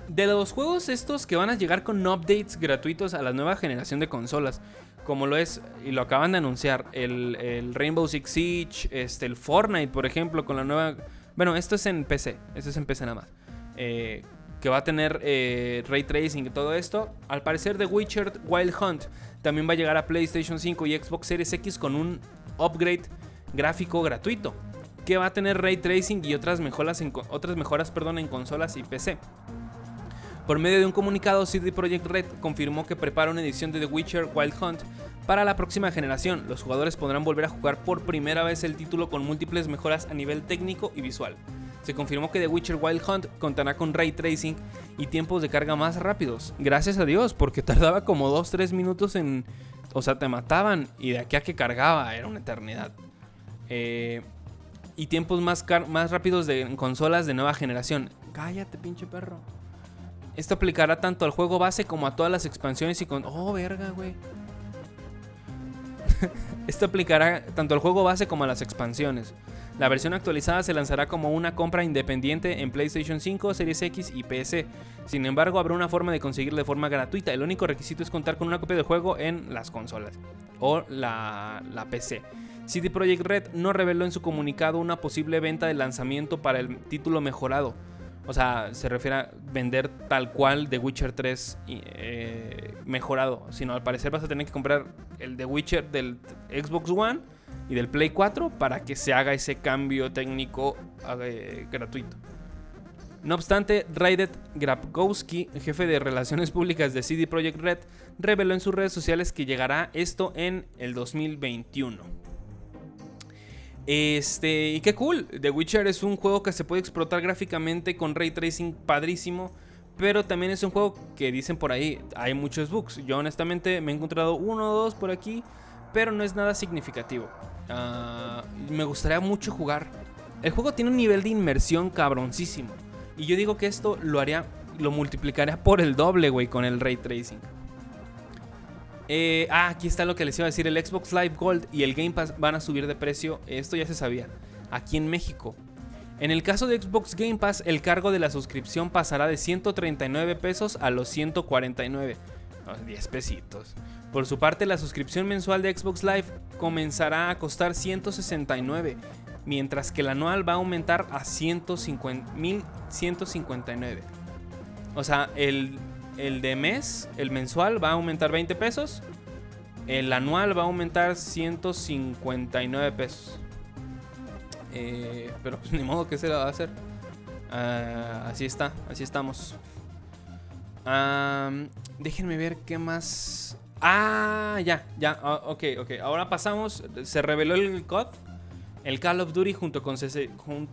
de los juegos estos que van a llegar con updates gratuitos a la nueva generación de consolas, como lo es, y lo acaban de anunciar, el, Rainbow Six Siege, este, el Fortnite, por ejemplo, con la nueva... Bueno, esto es en PC, esto es en PC nada más. Eh, que va a tener eh, ray tracing y todo esto. Al parecer The Witcher Wild Hunt también va a llegar a PlayStation 5 y Xbox Series X con un upgrade gráfico gratuito. Que va a tener ray tracing y otras mejoras en, otras mejoras, perdón, en consolas y PC. Por medio de un comunicado, CD Projekt Red confirmó que prepara una edición de The Witcher Wild Hunt para la próxima generación. Los jugadores podrán volver a jugar por primera vez el título con múltiples mejoras a nivel técnico y visual. Se confirmó que The Witcher Wild Hunt contará con ray tracing y tiempos de carga más rápidos. Gracias a Dios, porque tardaba como 2-3 minutos en... O sea, te mataban y de aquí a que cargaba era una eternidad. Eh, y tiempos más, más rápidos de consolas de nueva generación. Cállate, pinche perro. Esto aplicará tanto al juego base como a todas las expansiones y con... Oh, verga, güey. (laughs) Esto aplicará tanto al juego base como a las expansiones. La versión actualizada se lanzará como una compra independiente en PlayStation 5, Series X y PC. Sin embargo, habrá una forma de conseguirla de forma gratuita. El único requisito es contar con una copia del juego en las consolas o la, la PC. CD Projekt Red no reveló en su comunicado una posible venta de lanzamiento para el título mejorado. O sea, se refiere a vender tal cual The Witcher 3 eh, mejorado. Sino al parecer vas a tener que comprar el The Witcher del Xbox One y del Play 4 para que se haga ese cambio técnico eh, gratuito. No obstante, Raidet Grabkowski, jefe de relaciones públicas de CD Projekt Red, reveló en sus redes sociales que llegará esto en el 2021. Este, y qué cool. The Witcher es un juego que se puede explotar gráficamente con ray tracing padrísimo. Pero también es un juego que dicen por ahí, hay muchos bugs. Yo honestamente me he encontrado uno o dos por aquí, pero no es nada significativo. Ah, me gustaría mucho jugar. El juego tiene un nivel de inmersión cabroncísimo. Y yo digo que esto lo haría, lo multiplicaría por el doble, güey, con el ray tracing. Eh, ah, aquí está lo que les iba a decir. El Xbox Live Gold y el Game Pass van a subir de precio. Esto ya se sabía. Aquí en México. En el caso de Xbox Game Pass, el cargo de la suscripción pasará de 139 pesos a los 149. 10 pesitos. Por su parte, la suscripción mensual de Xbox Live comenzará a costar 169, mientras que el anual va a aumentar a 1159. O sea, el el de mes, el mensual va a aumentar 20 pesos. El anual va a aumentar 159 pesos. Eh, pero pues ni modo que se la va a hacer. Ah, así está, así estamos. déjenme ver qué más. Ah, ya, ya, ah, ok, ok. Ahora pasamos. Se reveló el COD. El Call of Duty junto con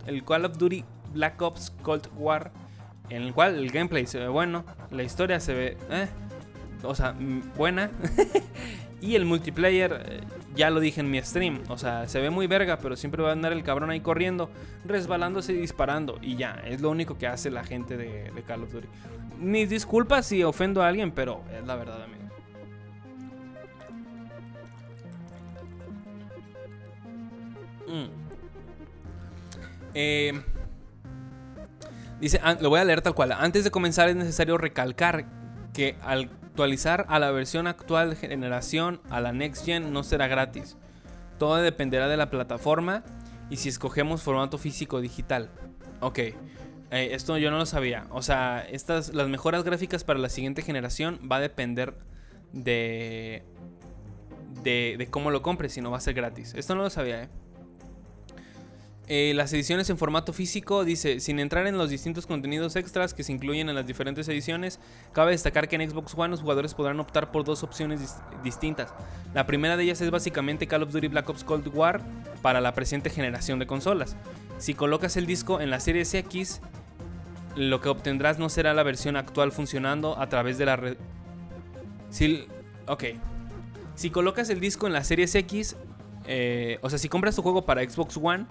el Call of Duty Black Ops Cold War en el cual el gameplay se ve bueno, la historia se ve, eh, o sea, buena. (laughs) y el multiplayer, eh, ya lo dije en mi stream, o sea, se ve muy verga, pero siempre va a andar el cabrón ahí corriendo, resbalándose y disparando. Y ya, es lo único que hace la gente de, Call of Duty. Mis disculpas si ofendo a alguien, pero es la verdad, amigo. Mm. Eh, Dice, lo voy a leer tal cual. Antes de comenzar es necesario recalcar que al actualizar a la versión actual de generación a la Next Gen no será gratis. Todo dependerá de la plataforma y si escogemos formato físico digital. Ok, eh, esto yo no lo sabía. O sea, estas, las mejoras gráficas para la siguiente generación va a depender de, de, de cómo lo compres, si no va a ser gratis. Esto no lo sabía, eh. Eh, las ediciones en formato físico, dice, sin entrar en los distintos contenidos extras que se incluyen en las diferentes ediciones, cabe destacar que en Xbox One los jugadores podrán optar por dos opciones distintas. La primera de ellas es básicamente Call of Duty Black Ops Cold War para la presente generación de consolas. Si colocas el disco en la serie X, lo que obtendrás no será la versión actual funcionando a través de la red. Si... Ok. Si colocas el disco en la Series X, eh, o sea, si compras tu juego para Xbox One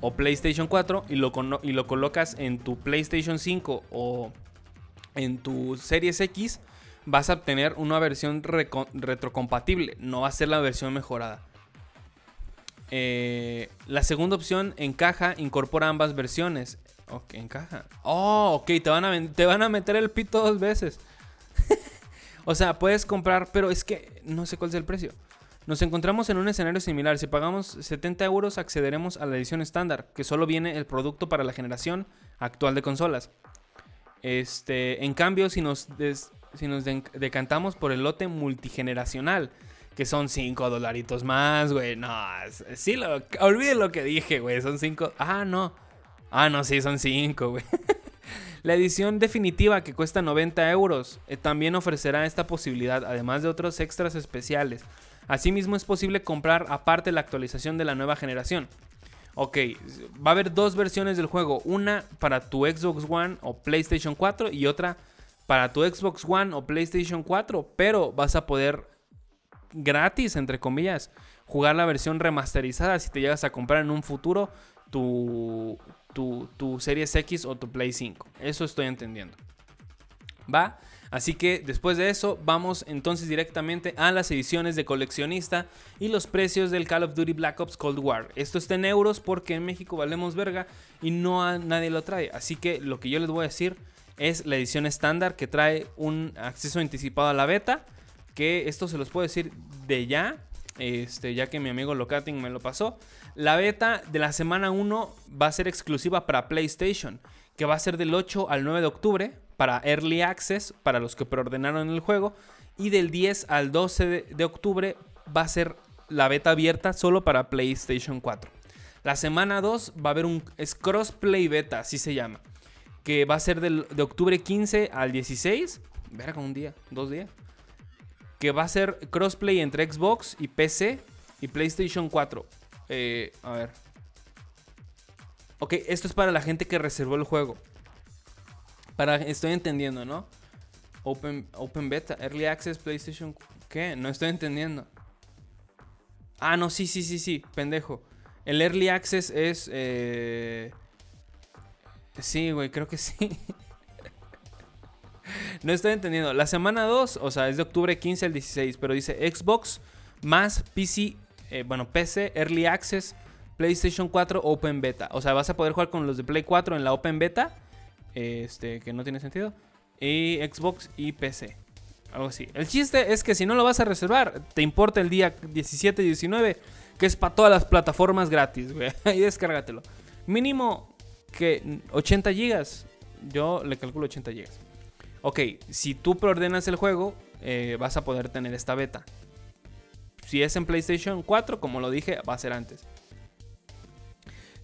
o PlayStation 4 y lo, y lo colocas en tu PlayStation 5 o en tu Series X, vas a obtener una versión retrocompatible, no va a ser la versión mejorada. Eh, la segunda opción, encaja, incorpora ambas versiones. Ok, encaja. Oh, ok, te van a, te van a meter el pito dos veces. (laughs) o sea, puedes comprar, pero es que no sé cuál es el precio. Nos encontramos en un escenario similar. Si pagamos 70 euros, accederemos a la edición estándar, que solo viene el producto para la generación actual de consolas. Este, en cambio, si nos, si nos decantamos por el lote multigeneracional, que son 5 dolaritos más, güey. No, sí, lo, olviden lo que dije, güey. Son 5. Ah, no. Ah, no, sí, son 5, güey. (laughs) La edición definitiva que cuesta 90 euros eh, también ofrecerá esta posibilidad, además de otros extras especiales. Asimismo es posible comprar aparte la actualización de la nueva generación. Ok, va a haber dos versiones del juego, una para tu Xbox One o PlayStation 4 y otra para tu Xbox One o PlayStation 4, pero vas a poder gratis, entre comillas, jugar la versión remasterizada si te llegas a comprar en un futuro tu, tu, tu Series X o tu Play 5. Eso estoy entendiendo. ¿Va? Así que después de eso vamos entonces directamente a las ediciones de coleccionista y los precios del Call of Duty Black Ops Cold War. Esto está en euros porque en México valemos verga y no nadie lo trae. Así que lo que yo les voy a decir es la edición estándar que trae un acceso anticipado a la beta que esto se los puedo decir de ya, este, ya que mi amigo Locating me lo pasó. La beta de la semana 1 va a ser exclusiva para PlayStation, que va a ser del 8 al 9 de octubre para Early Access, para los que preordenaron el juego, y del 10 al 12 de, octubre va a ser la beta abierta solo para PlayStation 4. La semana 2 va a haber un crossplay beta, así se llama, que va a ser de octubre 15 al 16, verga, un día, dos días que va a ser crossplay entre Xbox y PC y PlayStation 4. Eh, a ver. Ok, esto es para la gente que reservó el juego. Para, estoy entendiendo, ¿no? Open, open Beta, Early Access, PlayStation... ¿Qué? No estoy entendiendo. Ah, no, sí, sí, sí, sí, pendejo. El Early Access es... Eh... Sí, güey, creo que sí. (laughs) no estoy entendiendo. La semana 2, o sea, es de octubre 15 al 16, pero dice Xbox más PC, eh, bueno, PC, Early Access, PlayStation 4, Open Beta. O sea, vas a poder jugar con los de Play 4 en la Open Beta, este, que no tiene sentido, y Xbox y PC. Algo así. El chiste es que si no lo vas a reservar, te importa el día 17 y 19, que es para todas las plataformas gratis, güey. (laughs) Ahí descárgatelo. Mínimo que 80 gigas. Yo le calculo 80 gigas ok, si tú preordenas el juego, eh, vas a poder tener esta beta. Si es en PlayStation 4, como lo dije, va a ser antes.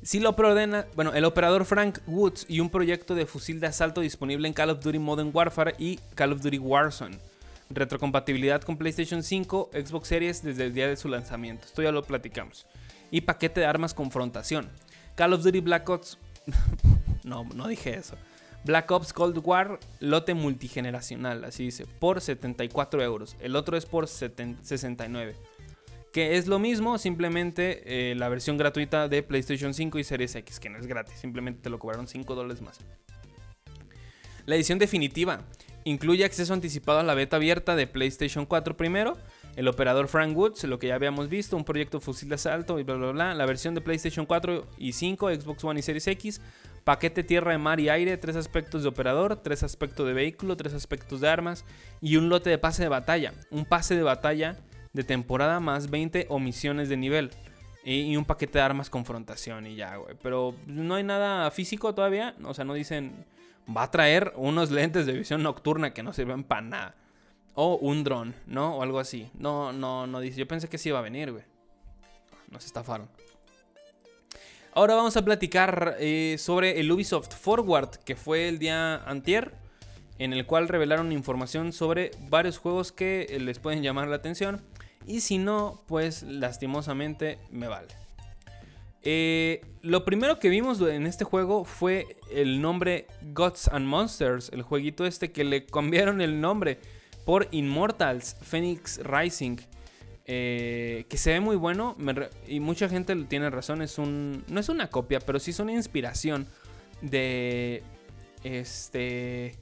Si lo preordena, bueno, el operador Frank Woods y un proyecto de fusil de asalto disponible en Call of Duty Modern Warfare y Call of Duty Warzone. Retrocompatibilidad con PlayStation 5, Xbox Series desde el día de su lanzamiento. Esto ya lo platicamos. Y paquete de armas confrontación. Call of Duty Black Ops. (laughs) no, no dije eso. Black Ops Cold War, lote multigeneracional, así dice, por 74 euros. El otro es por 69. Que es lo mismo, simplemente eh, la versión gratuita de PlayStation 5 y Series X, que no es gratis, simplemente te lo cobraron 5 dólares más. La edición definitiva incluye acceso anticipado a la beta abierta de PlayStation 4 primero, el operador Frank Woods, lo que ya habíamos visto, un proyecto fusil de asalto y bla bla bla, la versión de PlayStation 4 y 5, Xbox One y Series X, paquete tierra, mar y aire, tres aspectos de operador, tres aspectos de vehículo, tres aspectos de armas y un lote de pase de batalla. Un pase de batalla de temporada más 20 omisiones de nivel. Y, un paquete de armas confrontación y ya, güey. Pero no hay nada físico todavía. O sea, no dicen, va a traer unos (laughs) lentes de visión nocturna que no sirven para nada. O un dron, ¿no? O algo así. No, no, no dice. Yo pensé que sí iba a venir, güey. Nos estafaron. Ahora vamos a platicar eh, sobre el Ubisoft Forward, que fue el día antier, en el cual revelaron información sobre varios juegos que les pueden llamar la atención. Y si no, pues lastimosamente me vale. Eh, lo primero que vimos en este juego fue el nombre Gods and Monsters, el jueguito este que le cambiaron el nombre por Immortals Phoenix Rising. eh, que se ve muy bueno y mucha gente tiene razón, es un no es una copia, pero sí es una inspiración de este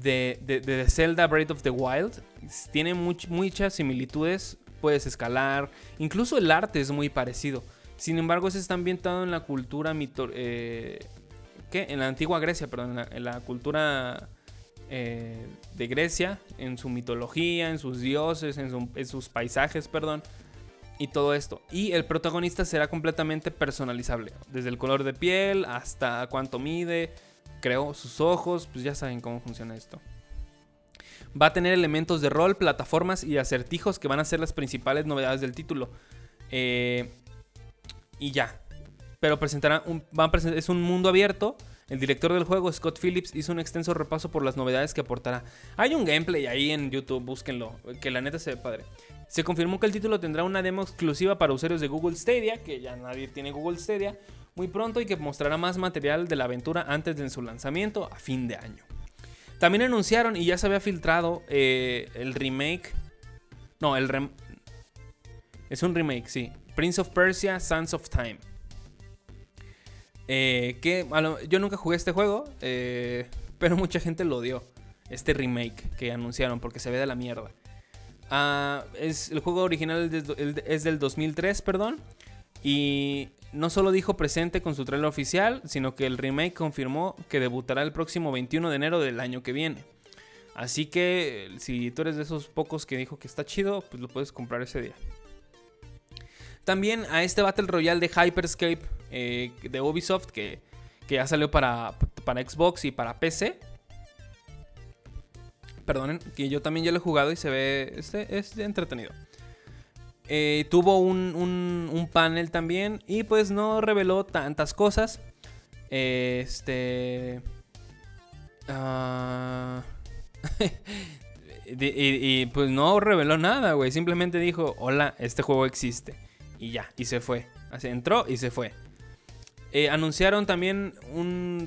de, de, Zelda Breath of the Wild. Tiene muchas similitudes, puedes escalar, incluso el arte es muy parecido. Sin embargo, se está ambientado en la cultura mito eh, ¿qué? En la antigua Grecia, perdón, en la, cultura eh, de Grecia, en su mitología, en sus dioses, en, sus paisajes, perdón, y todo esto. Y el protagonista será completamente personalizable, desde el color de piel hasta cuánto mide, creo, sus ojos, pues ya saben cómo funciona esto. Va a tener elementos de rol, plataformas y acertijos que van a ser las principales novedades del título. Eh, y ya, pero presentará un, a es un mundo abierto. El director del juego, Scott Phillips, hizo un extenso repaso por las novedades que aportará. Hay un gameplay ahí en YouTube, búsquenlo, que la neta se ve padre. Se confirmó que el título tendrá una demo exclusiva para usuarios de Google Stadia, que ya nadie tiene Google Stadia, muy pronto y que mostrará más material de la aventura antes de su lanzamiento a fin de año. También anunciaron, y ya se había filtrado, eh, el remake. No, el Es un remake, sí. Prince of Persia, Sands of Time. Eh, que yo nunca jugué este juego, eh, pero (laughs) mucha gente lo odió. Este remake que anunciaron porque se ve de la mierda. Ah, es, el juego original es, del 2003, perdón. Y no solo dijo presente con su trailer oficial, sino que el remake confirmó que debutará el próximo 21 de enero del año que viene. Así que si tú eres de esos pocos que dijo que está chido, pues lo puedes comprar ese día. También a este Battle Royale de Hyperscape eh, de Ubisoft que, ya salió para, para Xbox y para PC. Perdonen, que yo también ya lo he jugado y se ve. Este, es entretenido. Eh, tuvo un, panel también y pues no reveló tantas cosas. Este. Ah, (laughs) y, pues no reveló nada, güey. Simplemente dijo: Hola, este juego existe y ya, y se fue. Así entró y se fue. Eh, anunciaron también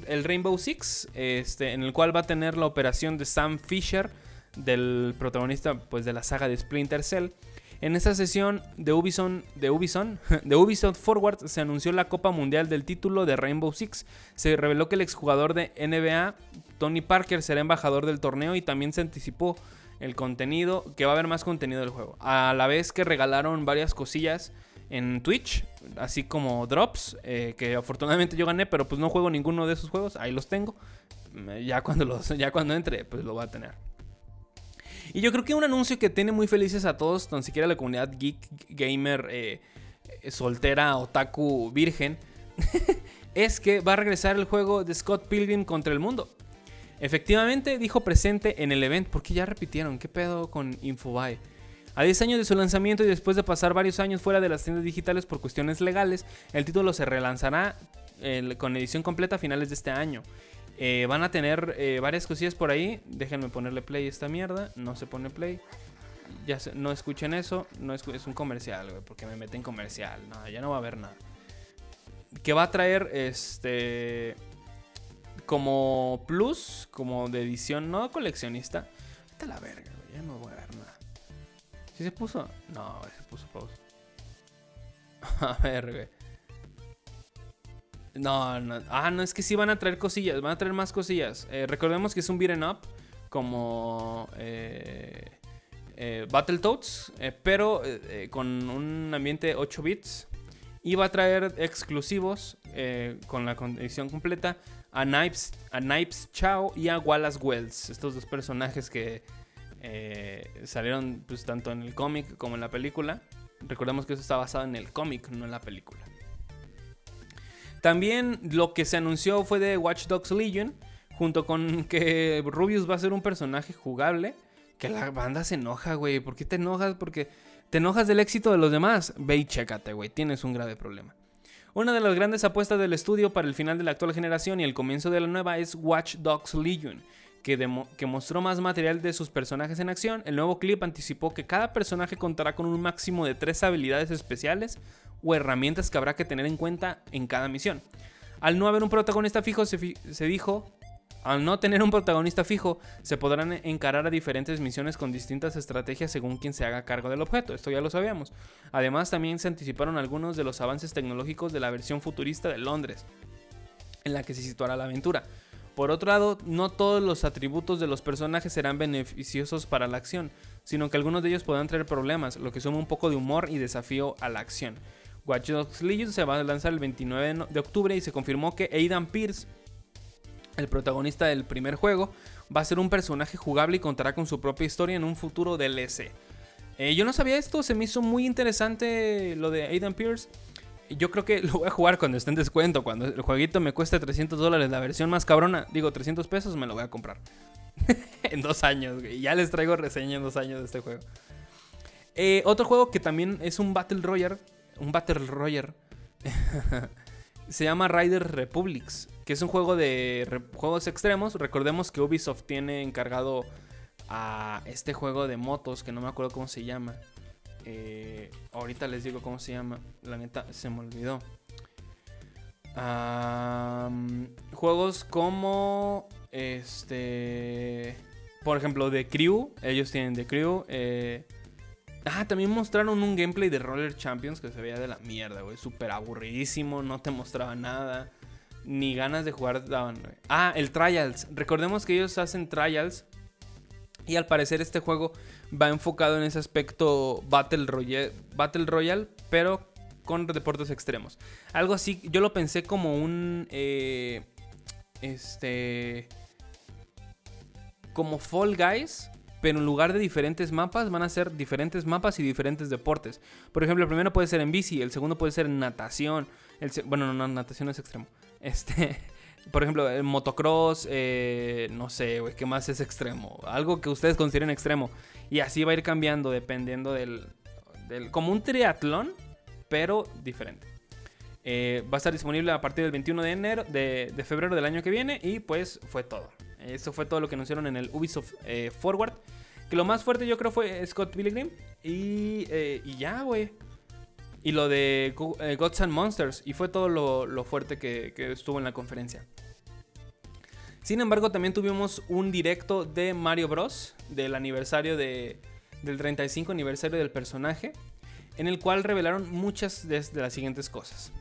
el Rainbow Six, este, en el cual va a tener la operación de Sam Fisher, del protagonista pues, de la saga de Splinter Cell. En esta sesión de Ubisoft, de, Ubisoft, (laughs) de Ubisoft Forward se anunció la Copa Mundial del título de Rainbow Six. Se reveló que el exjugador de NBA, Tony Parker, será embajador del torneo y también se anticipó el contenido, que va a haber más contenido del juego. A la vez que regalaron varias cosillas en Twitch, así como drops, eh, que afortunadamente yo gané, pero pues no juego ninguno de esos juegos, ahí los tengo. Mm, ya cuando, ya cuando entre, pues lo voy a tener. Y yo creo que un anuncio que tiene muy felices a todos, tan siquiera la comunidad geek, gamer, eh, soltera, otaku, virgen, (laughs) es que va a regresar el juego de Scott Pilgrim contra el mundo. Efectivamente, dijo presente en el evento, porque ya repitieron, ¿qué pedo con Infobae? A 10 años de su lanzamiento y después de pasar varios años fuera de las tiendas digitales por cuestiones legales, el título se relanzará con edición completa a finales de este año. Eh, van a tener eh, varias cosillas por ahí. Déjenme ponerle play esta mierda. No se pone play. Ya no escuchen eso. No es, un comercial, güey. Porque me meten comercial. No, ya no va a haber nada. Que va a traer este. Como plus. Como de edición. No coleccionista. Vete a la verga, güey. Ya no voy a ver nada se puso? No, se puso pausa. (laughs) A ver, güey. No, no. Ah, no, es que sí van a traer cosillas. Van a traer más cosillas. Eh, recordemos que es un beat'em up. Como. Eh, eh, Battletoads. pero con un ambiente 8 bits. Y va a traer exclusivos. con la condición completa. A Knives, a Knives Chao y a Wallace Wells. Estos dos personajes que eh, salieron pues, tanto en el cómic como en la película. Recordemos que eso está basado en el cómic, no en la película. También lo que se anunció fue de Watch Dogs Legion, junto con que Rubius va a ser un personaje jugable. Que la banda se enoja, güey. ¿Por qué te enojas? Porque te enojas del éxito de los demás. Ve y chécate, güey. Tienes un grave problema. Una de las grandes apuestas del estudio para el final de la actual generación y el comienzo de la nueva es Watch Dogs Legion, que, mostró más material de sus personajes en acción, el nuevo clip anticipó que cada personaje contará con un máximo de tres habilidades especiales o herramientas que habrá que tener en cuenta en cada misión. Al no haber un protagonista fijo, se, dijo Al no tener un protagonista fijo, se podrán encarar a diferentes misiones con distintas estrategias según quien se haga cargo del objeto, esto ya lo sabíamos. Además, también se anticiparon algunos de los avances tecnológicos de la versión futurista de Londres, en la que se situará la aventura. Por otro lado, no todos los atributos de los personajes serán beneficiosos para la acción, sino que algunos de ellos podrán traer problemas, lo que suma un poco de humor y desafío a la acción. Watch Dogs Legion se va a lanzar el 29 de octubre y se confirmó que Aidan Pierce el protagonista del primer juego, va a ser un personaje jugable y contará con su propia historia en un futuro DLC. Eh, yo no sabía esto, se me hizo muy interesante lo de Aidan Pierce. Yo creo que (laughs) lo voy a jugar cuando esté en descuento, cuando el jueguito me cueste 300 dólares, la versión más cabrona, digo 300 pesos, me lo voy a comprar. (laughs) en dos años, ya les traigo reseña en dos años de este juego. Eh, otro juego que también es un Battle Royale, un Battle Royale, (laughs) se llama Rider Republics que es un juego de juegos extremos. Recordemos que Ubisoft tiene encargado a este juego de motos que no me acuerdo cómo se llama. Eh, ahorita les digo cómo se llama. La neta se me olvidó. juegos como este, por ejemplo, The Crew. Ellos tienen The Crew. Eh, ah, también mostraron un gameplay de Roller Champions que se veía de la mierda, güey. Súper aburridísimo, no te mostraba nada ni ganas de jugar daban. Ah, el Trials. Recordemos que ellos hacen Trials. Y al parecer este juego va enfocado en ese aspecto Battle Royale, Battle Royale pero con deportes extremos. Algo así, yo lo pensé como un... Eh, este... Como Fall Guys, pero en lugar de diferentes mapas van a ser diferentes mapas y diferentes deportes. Por ejemplo, el primero puede ser en bici, el segundo puede ser en natación. Bueno, no, no, natación es extremo. (laughs) Este, por ejemplo, el motocross, eh, no sé, güey, ¿qué más es extremo? Algo que ustedes consideren extremo. Y así va a ir cambiando dependiendo del, como un triatlón, pero diferente. Eh, va a estar disponible a partir del 21 de enero, de, febrero del año que viene. Y pues fue todo. Eso fue todo lo que anunciaron en el Ubisoft eh, Forward. Que lo más fuerte yo creo fue Scott Pilgrim. Y, y ya, güey y lo de eh, Gods and Monsters. Y fue todo lo, fuerte que, estuvo en la conferencia. Sin embargo, también tuvimos un directo de Mario Bros. Del aniversario de, del 35 aniversario del personaje. En el cual revelaron muchas de, las siguientes cosas.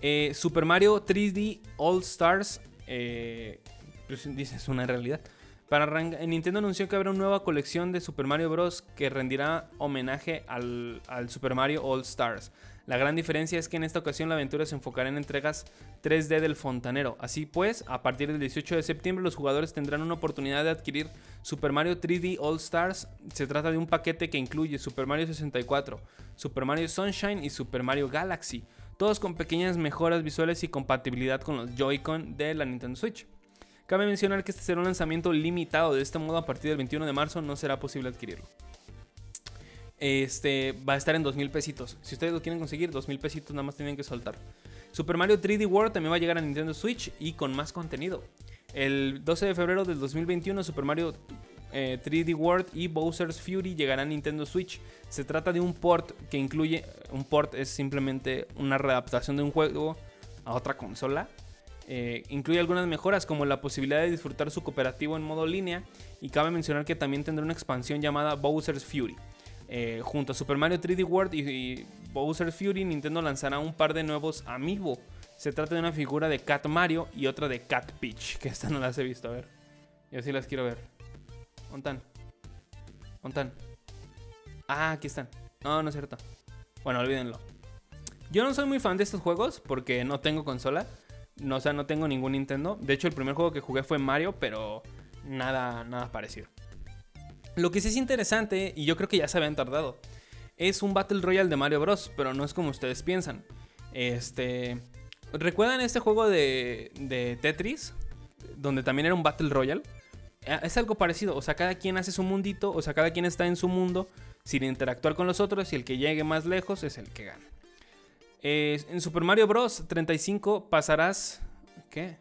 Eh, Super Mario 3D All Stars. Eh, pues es una realidad. Para Nintendo anunció que habrá una nueva colección de Super Mario Bros. que rendirá homenaje al, Super Mario All Stars. La gran diferencia es que en esta ocasión la aventura se enfocará en entregas 3D del fontanero. Así pues, a partir del 18 de septiembre los jugadores tendrán una oportunidad de adquirir Super Mario 3D All Stars. Se trata de un paquete que incluye Super Mario 64, Super Mario Sunshine y Super Mario Galaxy, todos con pequeñas mejoras visuales y compatibilidad con los Joy-Con de la Nintendo Switch. Cabe mencionar que este será un lanzamiento limitado, de este modo a partir del 21 de marzo no será posible adquirirlo. Este va a estar en 2000 pesitos. Si ustedes lo quieren conseguir, 2000 pesitos nada más tienen que soltar. Super Mario 3D World también va a llegar a Nintendo Switch y con más contenido. El 12 de febrero del 2021, Super Mario 3D eh, World y Bowser's Fury llegarán a Nintendo Switch. Se trata de un port que incluye. Un port es simplemente una readaptación de un juego a otra consola eh, incluye algunas mejoras como la posibilidad de disfrutar su cooperativo en modo línea y cabe mencionar que también tendrá una expansión llamada Bowser's Fury. Eh, junto a Super Mario 3D World y, Bowser's Fury, Nintendo lanzará un par de nuevos Amiibo. Se trata de una figura de Cat Mario y otra de Cat Peach, que esta no las he visto, a ver. Yo sí las quiero ver. ¿Ontan? ¿Ontan? Ah, aquí están. No, no es cierto. Bueno, olvídenlo. Yo no soy muy fan de estos juegos porque no tengo consola. No, o sea, no tengo ningún Nintendo. De hecho, el primer juego que jugué fue Mario, pero nada, nada parecido. Lo que sí es interesante, y yo creo que ya se habían tardado, es un Battle Royale de Mario Bros. Pero no es como ustedes piensan. Este. ¿Recuerdan este juego de, de Tetris? Donde también era un Battle Royale. Eh, es algo parecido. O sea, cada quien hace su mundito. O sea, cada quien está en su mundo sin interactuar con los otros. Y el que llegue más lejos es el que gana. En Super Mario Bros. 35 pasarás... ¿Qué?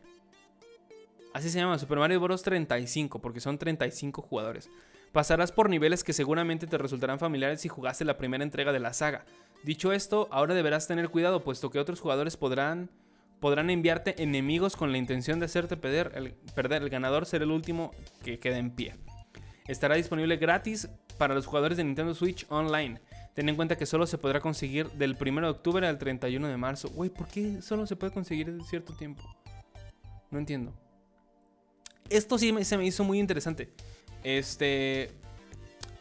Así se llama, Super Mario Bros. 35, porque son 35 jugadores. Pasarás por niveles que seguramente te resultarán familiares si jugaste la primera entrega de la saga. Dicho esto, ahora deberás tener cuidado, puesto que otros jugadores podrán podrán enviarte enemigos con la intención de hacerte perder. El, perder. el ganador será el último que quede en pie. Estará disponible gratis para los jugadores de Nintendo Switch Online. Ten en cuenta que solo se podrá conseguir del 1 de octubre al 31 de marzo. Güey, ¿por qué solo se puede conseguir en cierto tiempo? No entiendo. Esto sí se me hizo muy interesante. Este.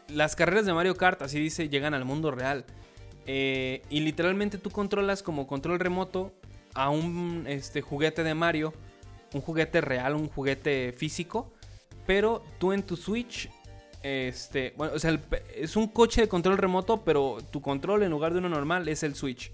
Las carreras de Mario Kart, así dice, llegan al mundo real. Eh, y literalmente tú controlas como control remoto a un este, juguete de Mario. Un juguete real, un juguete físico. Pero tú en tu Switch este, bueno, o sea, es un coche de control remoto, pero tu control en lugar de uno normal es el Switch.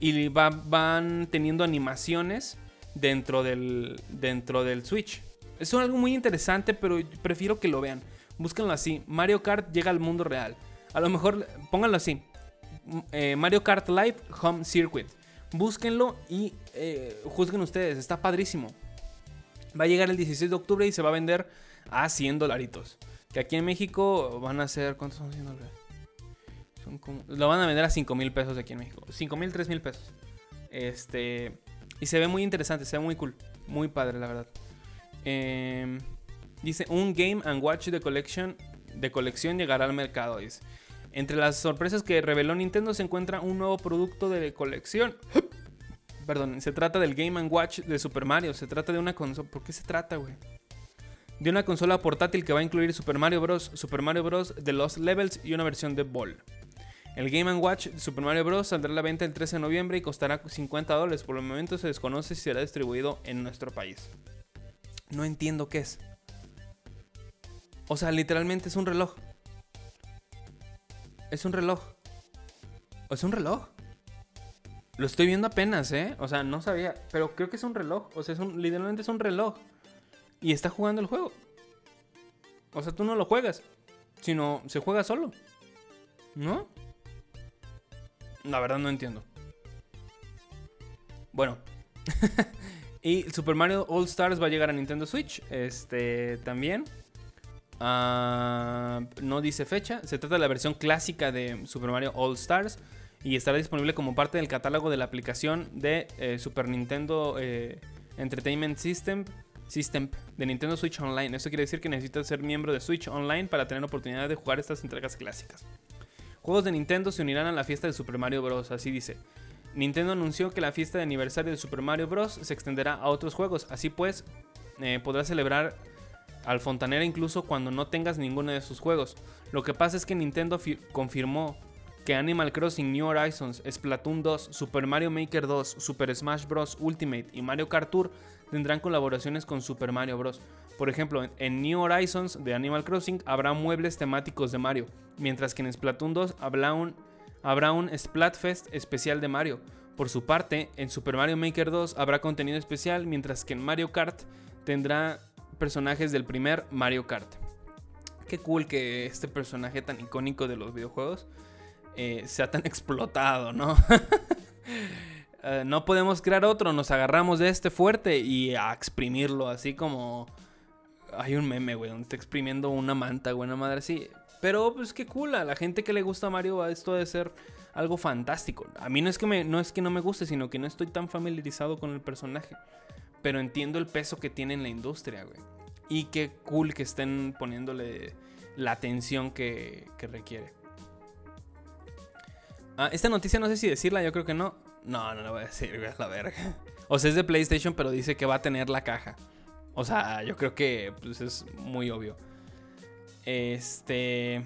Y van teniendo animaciones dentro del, dentro del Switch. Es algo muy interesante, pero prefiero que lo vean. Búsquenlo así. Mario Kart llega al mundo real. A lo mejor, pónganlo así. Eh, Mario Kart Live Home Circuit. Búsquenlo y eh, juzguen ustedes. Está padrísimo. Va a llegar el 16 de octubre y se va a vender a 100 dolaritos. Que aquí en México van a ser. ¿Cuántos son 100 dólares? lo van a vender a 5 mil pesos aquí en México. 5 mil, 3 mil pesos. Este. Y se ve muy interesante, se ve muy cool. Muy padre, la verdad. Em, dice: Un Game and Watch de, collection, de colección llegará al mercado. Dice. Entre las sorpresas que reveló Nintendo se encuentra un nuevo producto de colección. Perdón, se trata del Game ⁇ Watch de Super Mario. Se trata de una consola. ¿Por qué se trata, güey? De una consola portátil que va a incluir Super Mario Bros., Super Mario Bros. The Lost Levels y una versión de Ball. El Game ⁇ Watch de Super Mario Bros. saldrá a la venta el 13 de noviembre y costará 50 dólares. Por el momento se desconoce si será distribuido en nuestro país. No entiendo qué es. O sea, literalmente es un reloj. Es un reloj. ¿Es un reloj? Lo estoy viendo apenas, ¿eh? O sea, no sabía. Pero creo que es un reloj. O sea, es un, literalmente es un reloj. Y está jugando el juego. O sea, tú no lo juegas. Sino se juega solo. ¿No? La verdad no entiendo. Bueno. (laughs) y Super Mario All Stars va a llegar a Nintendo Switch. Este también. Ah, no dice fecha. Se trata de la versión clásica de Super Mario All Stars. Y estará disponible como parte del catálogo de la aplicación de eh, Super Nintendo eh, Entertainment System, System de Nintendo Switch Online. Esto quiere decir que necesitas ser miembro de Switch Online para tener oportunidad de jugar estas entregas clásicas. Juegos de Nintendo se unirán a la fiesta de Super Mario Bros. Así dice. Nintendo anunció que la fiesta de aniversario de Super Mario Bros. se extenderá a otros juegos. Así pues, eh, podrás celebrar al Fontanera incluso cuando no tengas ninguno de sus juegos. Lo que pasa es que Nintendo confirmó que Animal Crossing New Horizons, Splatoon 2, Super Mario Maker 2, Super Smash Bros. Ultimate y Mario Kart Tour tendrán colaboraciones con Super Mario Bros. Por ejemplo, en New Horizons de Animal Crossing habrá muebles temáticos de Mario, mientras que en Splatoon 2 habrá un, Splatfest especial de Mario. Por su parte, en Super Mario Maker 2 habrá contenido especial, mientras que en Mario Kart tendrá personajes del primer Mario Kart. Qué cool que este personaje tan icónico de los videojuegos eh, sea tan (laughs) explotado, ¿no? (laughs) Eh, no podemos crear otro, nos agarramos de este fuerte y a exprimirlo, así como... Hay un meme, güey, donde está exprimiendo una manta, güey, una madre así. Pero pues qué cool, a la gente que le gusta Mario esto debe ser algo fantástico. A mí no es que me, no me guste, sino que no estoy tan familiarizado con el personaje. Pero entiendo el peso que tiene en la industria, güey. Y qué cool que estén poniéndole la atención que requiere. Ah, esta noticia no sé si decirla, yo creo que no. No, no la voy a decir, güey, la verga. O sea, es de PlayStation, pero dice que va a tener la caja. O sea, yo creo que pues, es muy obvio. Este.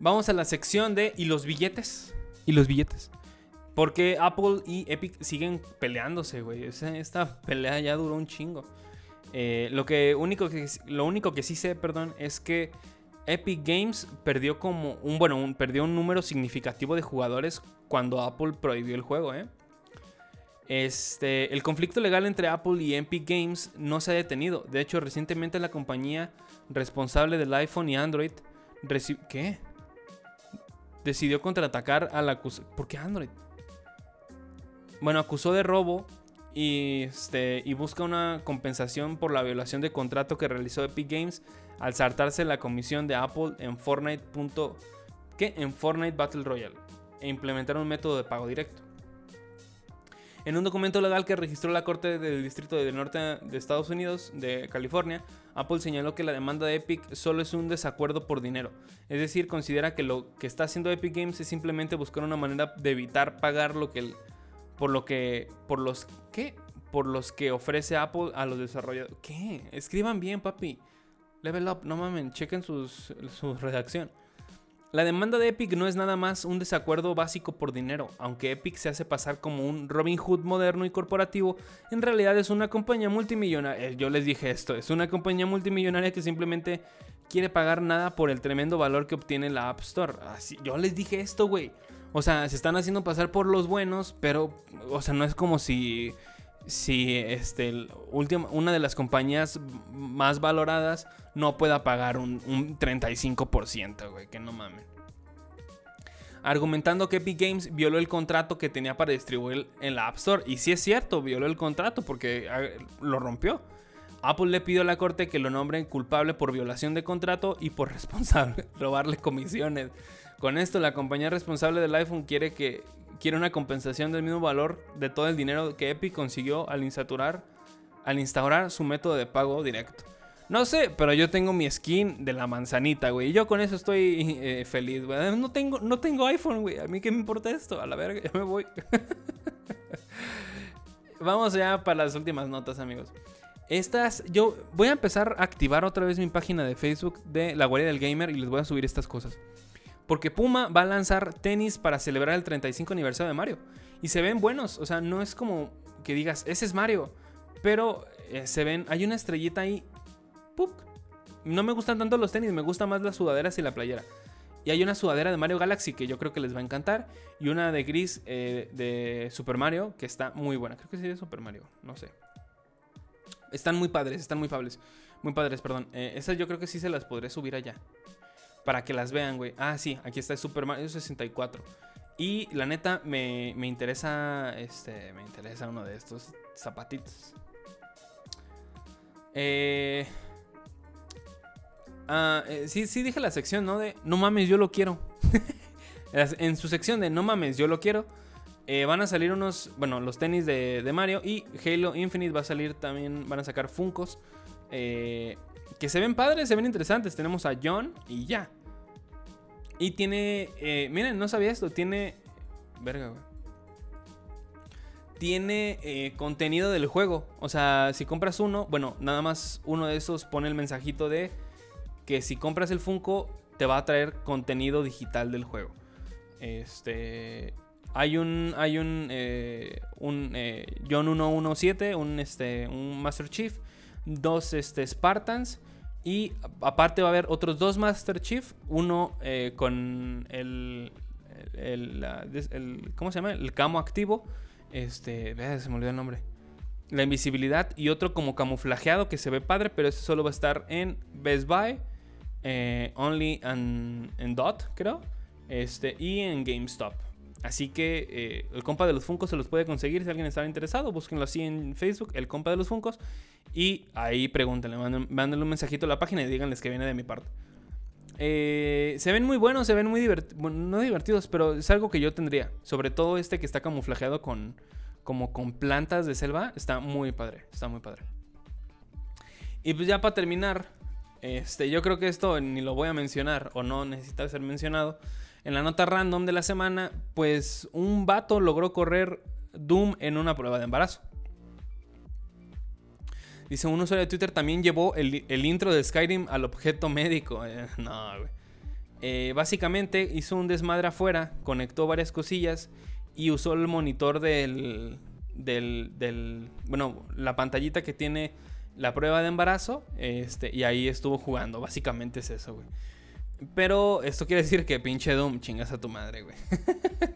Vamos a la sección de. ¿Y los billetes? ¿Y los billetes? Porque Apple y Epic siguen peleándose, güey. Esta pelea ya duró un chingo. Eh, lo, que único que, lo único que sí sé, perdón, es que Epic Games perdió como un, bueno, perdió un número significativo de jugadores cuando Apple prohibió el juego, ¿eh? Este, el conflicto legal entre Apple y Epic Games no se ha detenido. De hecho, recientemente la compañía responsable del iPhone y Android ¿qué? Decidió contraatacar a la ¿Por qué Android? Bueno, acusó de robo este, y busca una compensación por la violación de contrato que realizó Epic Games al saltarse la comisión de Apple en Fortnite. ¿Qué? En Fortnite Battle Royale e implementar un método de pago directo. En un documento legal que registró la Corte del Distrito del Norte de Estados Unidos, de California, Apple señaló que la demanda de Epic solo es un desacuerdo por dinero. Es decir, considera que lo que está haciendo Epic Games es simplemente buscar una manera de evitar pagar lo que por lo que por los ¿qué? por los que ofrece Apple a los desarrolladores. ¿Qué? Escriban bien, papi. Level up, no mamen, chequen sus, su (laughs) redacción. La demanda de Epic no es nada más un desacuerdo básico por dinero, aunque Epic se hace pasar como un Robin Hood moderno y corporativo, en realidad es una compañía multimillonaria, eh, yo les dije esto, es una compañía multimillonaria que simplemente quiere pagar nada por el tremendo valor que obtiene la App Store. Así, yo les dije esto, güey. O sea, se están haciendo pasar por los buenos, pero, o sea, no es como si, si este, una de las compañías más valoradas no pueda pagar un, 35%, güey, que no mames. Argumentando que Epic Games violó el contrato que tenía para distribuir en la App Store. Y sí es cierto, violó el contrato porque ah, lo rompió. Apple le pidió a la corte que lo nombren culpable por violación de contrato y por (laughs) responsable robarle comisiones. Con esto, la compañía responsable del iPhone quiere que quiere una compensación del mismo valor de todo el dinero que Epic consiguió al al instaurar su método de pago directo. No sé, pero yo tengo mi skin de la manzanita, güey. Y yo con eso estoy eh, feliz, güey. No tengo, no tengo iPhone, güey. A mí qué me importa esto. A la verga, ya me voy. (laughs) Vamos ya para las últimas notas, amigos. Estas, yo voy a empezar a activar otra vez mi página de Facebook de la Guardia del Gamer y les voy a subir estas cosas. Porque Puma va a lanzar tenis para celebrar el 35 aniversario de Mario. Y se ven buenos, o sea, no es como que digas, ese es Mario. Pero eh, se ven, hay una estrellita ahí no me gustan tanto los tenis, me gustan más las sudaderas y la playera. Y hay una sudadera de Mario Galaxy que yo creo que les va a encantar. Y una de gris eh, de Super Mario que está muy buena. Creo que sí de Super Mario, no sé. Están muy padres, están muy padres. Muy padres, perdón. Eh, esas yo creo que sí se las podré subir allá. Para que las vean, güey. Ah, sí, aquí está el Super Mario 64. Y la neta, me, me interesa. Este. Me interesa uno de estos zapatitos. Eh. Ah, eh, sí, sí dije la sección, ¿no? De no mames, yo lo quiero. (laughs) en su sección de no mames, yo lo quiero. Eh, van a salir unos, bueno, los tenis de, Mario y Halo Infinite va a salir también, van a sacar Funcos. Eh, que se ven padres, se ven interesantes. Tenemos a John y ya. Y tiene, miren, no sabía esto, tiene... Verga, güey. Tiene contenido del juego. O sea, si compras uno, bueno, nada más uno de esos pone el mensajito de que si compras el Funko te va a traer contenido digital del juego. Este hay un hay un eh, un eh, John 117, un este un Master Chief, dos este Spartans y aparte va a haber otros dos Master Chief, uno eh, con el, ¿cómo se llama? El camo activo. Este, se me olvidó el nombre. La invisibilidad y otro como camuflajeado que se ve padre, pero ese solo va a estar en Best Buy eh, Only en Dot, creo. Este, y en GameStop. Así que eh, el compa de los Funcos se los puede conseguir si alguien está interesado. Búsquenlo así en Facebook, el compa de los Funcos. Y ahí pregúntenle, mándenle un mensajito a la página y díganles que viene de mi parte. Eh, se ven muy buenos, se ven muy divertidos. no divertidos, pero es algo que yo tendría. Sobre todo este que está camuflajeado con. como con plantas de selva. Está muy padre. Está muy padre. Y pues ya para terminar, este, yo creo que esto ni lo voy a mencionar o no necesita ser mencionado. En la nota random de la semana, pues un vato logró correr Doom en una prueba de embarazo. Dice, un usuario de Twitter también llevó el, intro de Skyrim al objeto médico. Eh, (laughs) no, güey. Eh, básicamente hizo un desmadre afuera, conectó varias cosillas y usó el monitor del, del, del, bueno, la pantallita que tiene la prueba de embarazo este, y ahí estuvo jugando. Básicamente es eso, güey. Pero esto quiere decir que pinche Doom chingas a tu madre, güey. (laughs)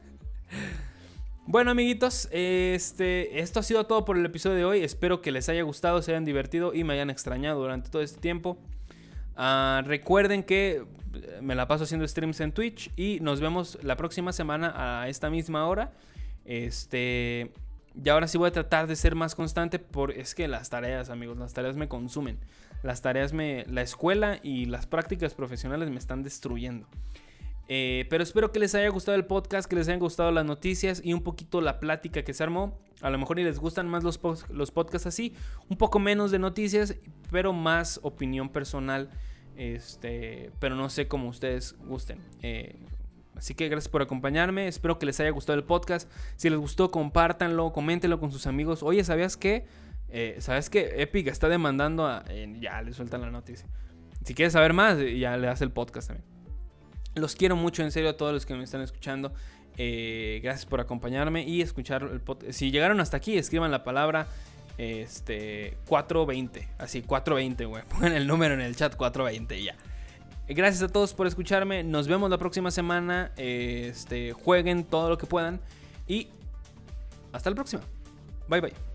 bueno, amiguitos, este, esto ha sido todo por el episodio de hoy. Espero que les haya gustado, se hayan divertido y me hayan extrañado durante todo este tiempo. Ah, recuerden que me la paso haciendo streams en Twitch y nos vemos la próxima semana a esta misma hora. Este. Y ahora sí voy a tratar de ser más constante por es que las tareas, amigos, las tareas me consumen. Las tareas me la escuela y las prácticas profesionales me están destruyendo. Eh, pero espero que les haya gustado el podcast, que les hayan gustado las noticias y un poquito la plática que se armó. A lo mejor ni les gustan más los, los podcasts así, un poco menos de noticias, pero más opinión personal. Este, pero no sé cómo ustedes gusten. Eh, así que gracias por acompañarme. Espero que les haya gustado el podcast. Si les gustó, compártanlo, coméntenlo con sus amigos. Oye, ¿sabías qué? Eh, ¿Sabes qué? Epic está demandando a. ya le sueltan la noticia. Si quieres saber más, ya le hace el podcast también. Los quiero mucho, en serio, a todos los que me están escuchando. Eh, gracias por acompañarme y escuchar el podcast. Si llegaron hasta aquí, escriban la palabra este 420. Así, 420, güey. (laughs) Pongan el número en el chat 420 ya. Gracias a todos por escucharme. Nos vemos la próxima semana. Este, jueguen todo lo que puedan. Y hasta la próxima. Bye bye.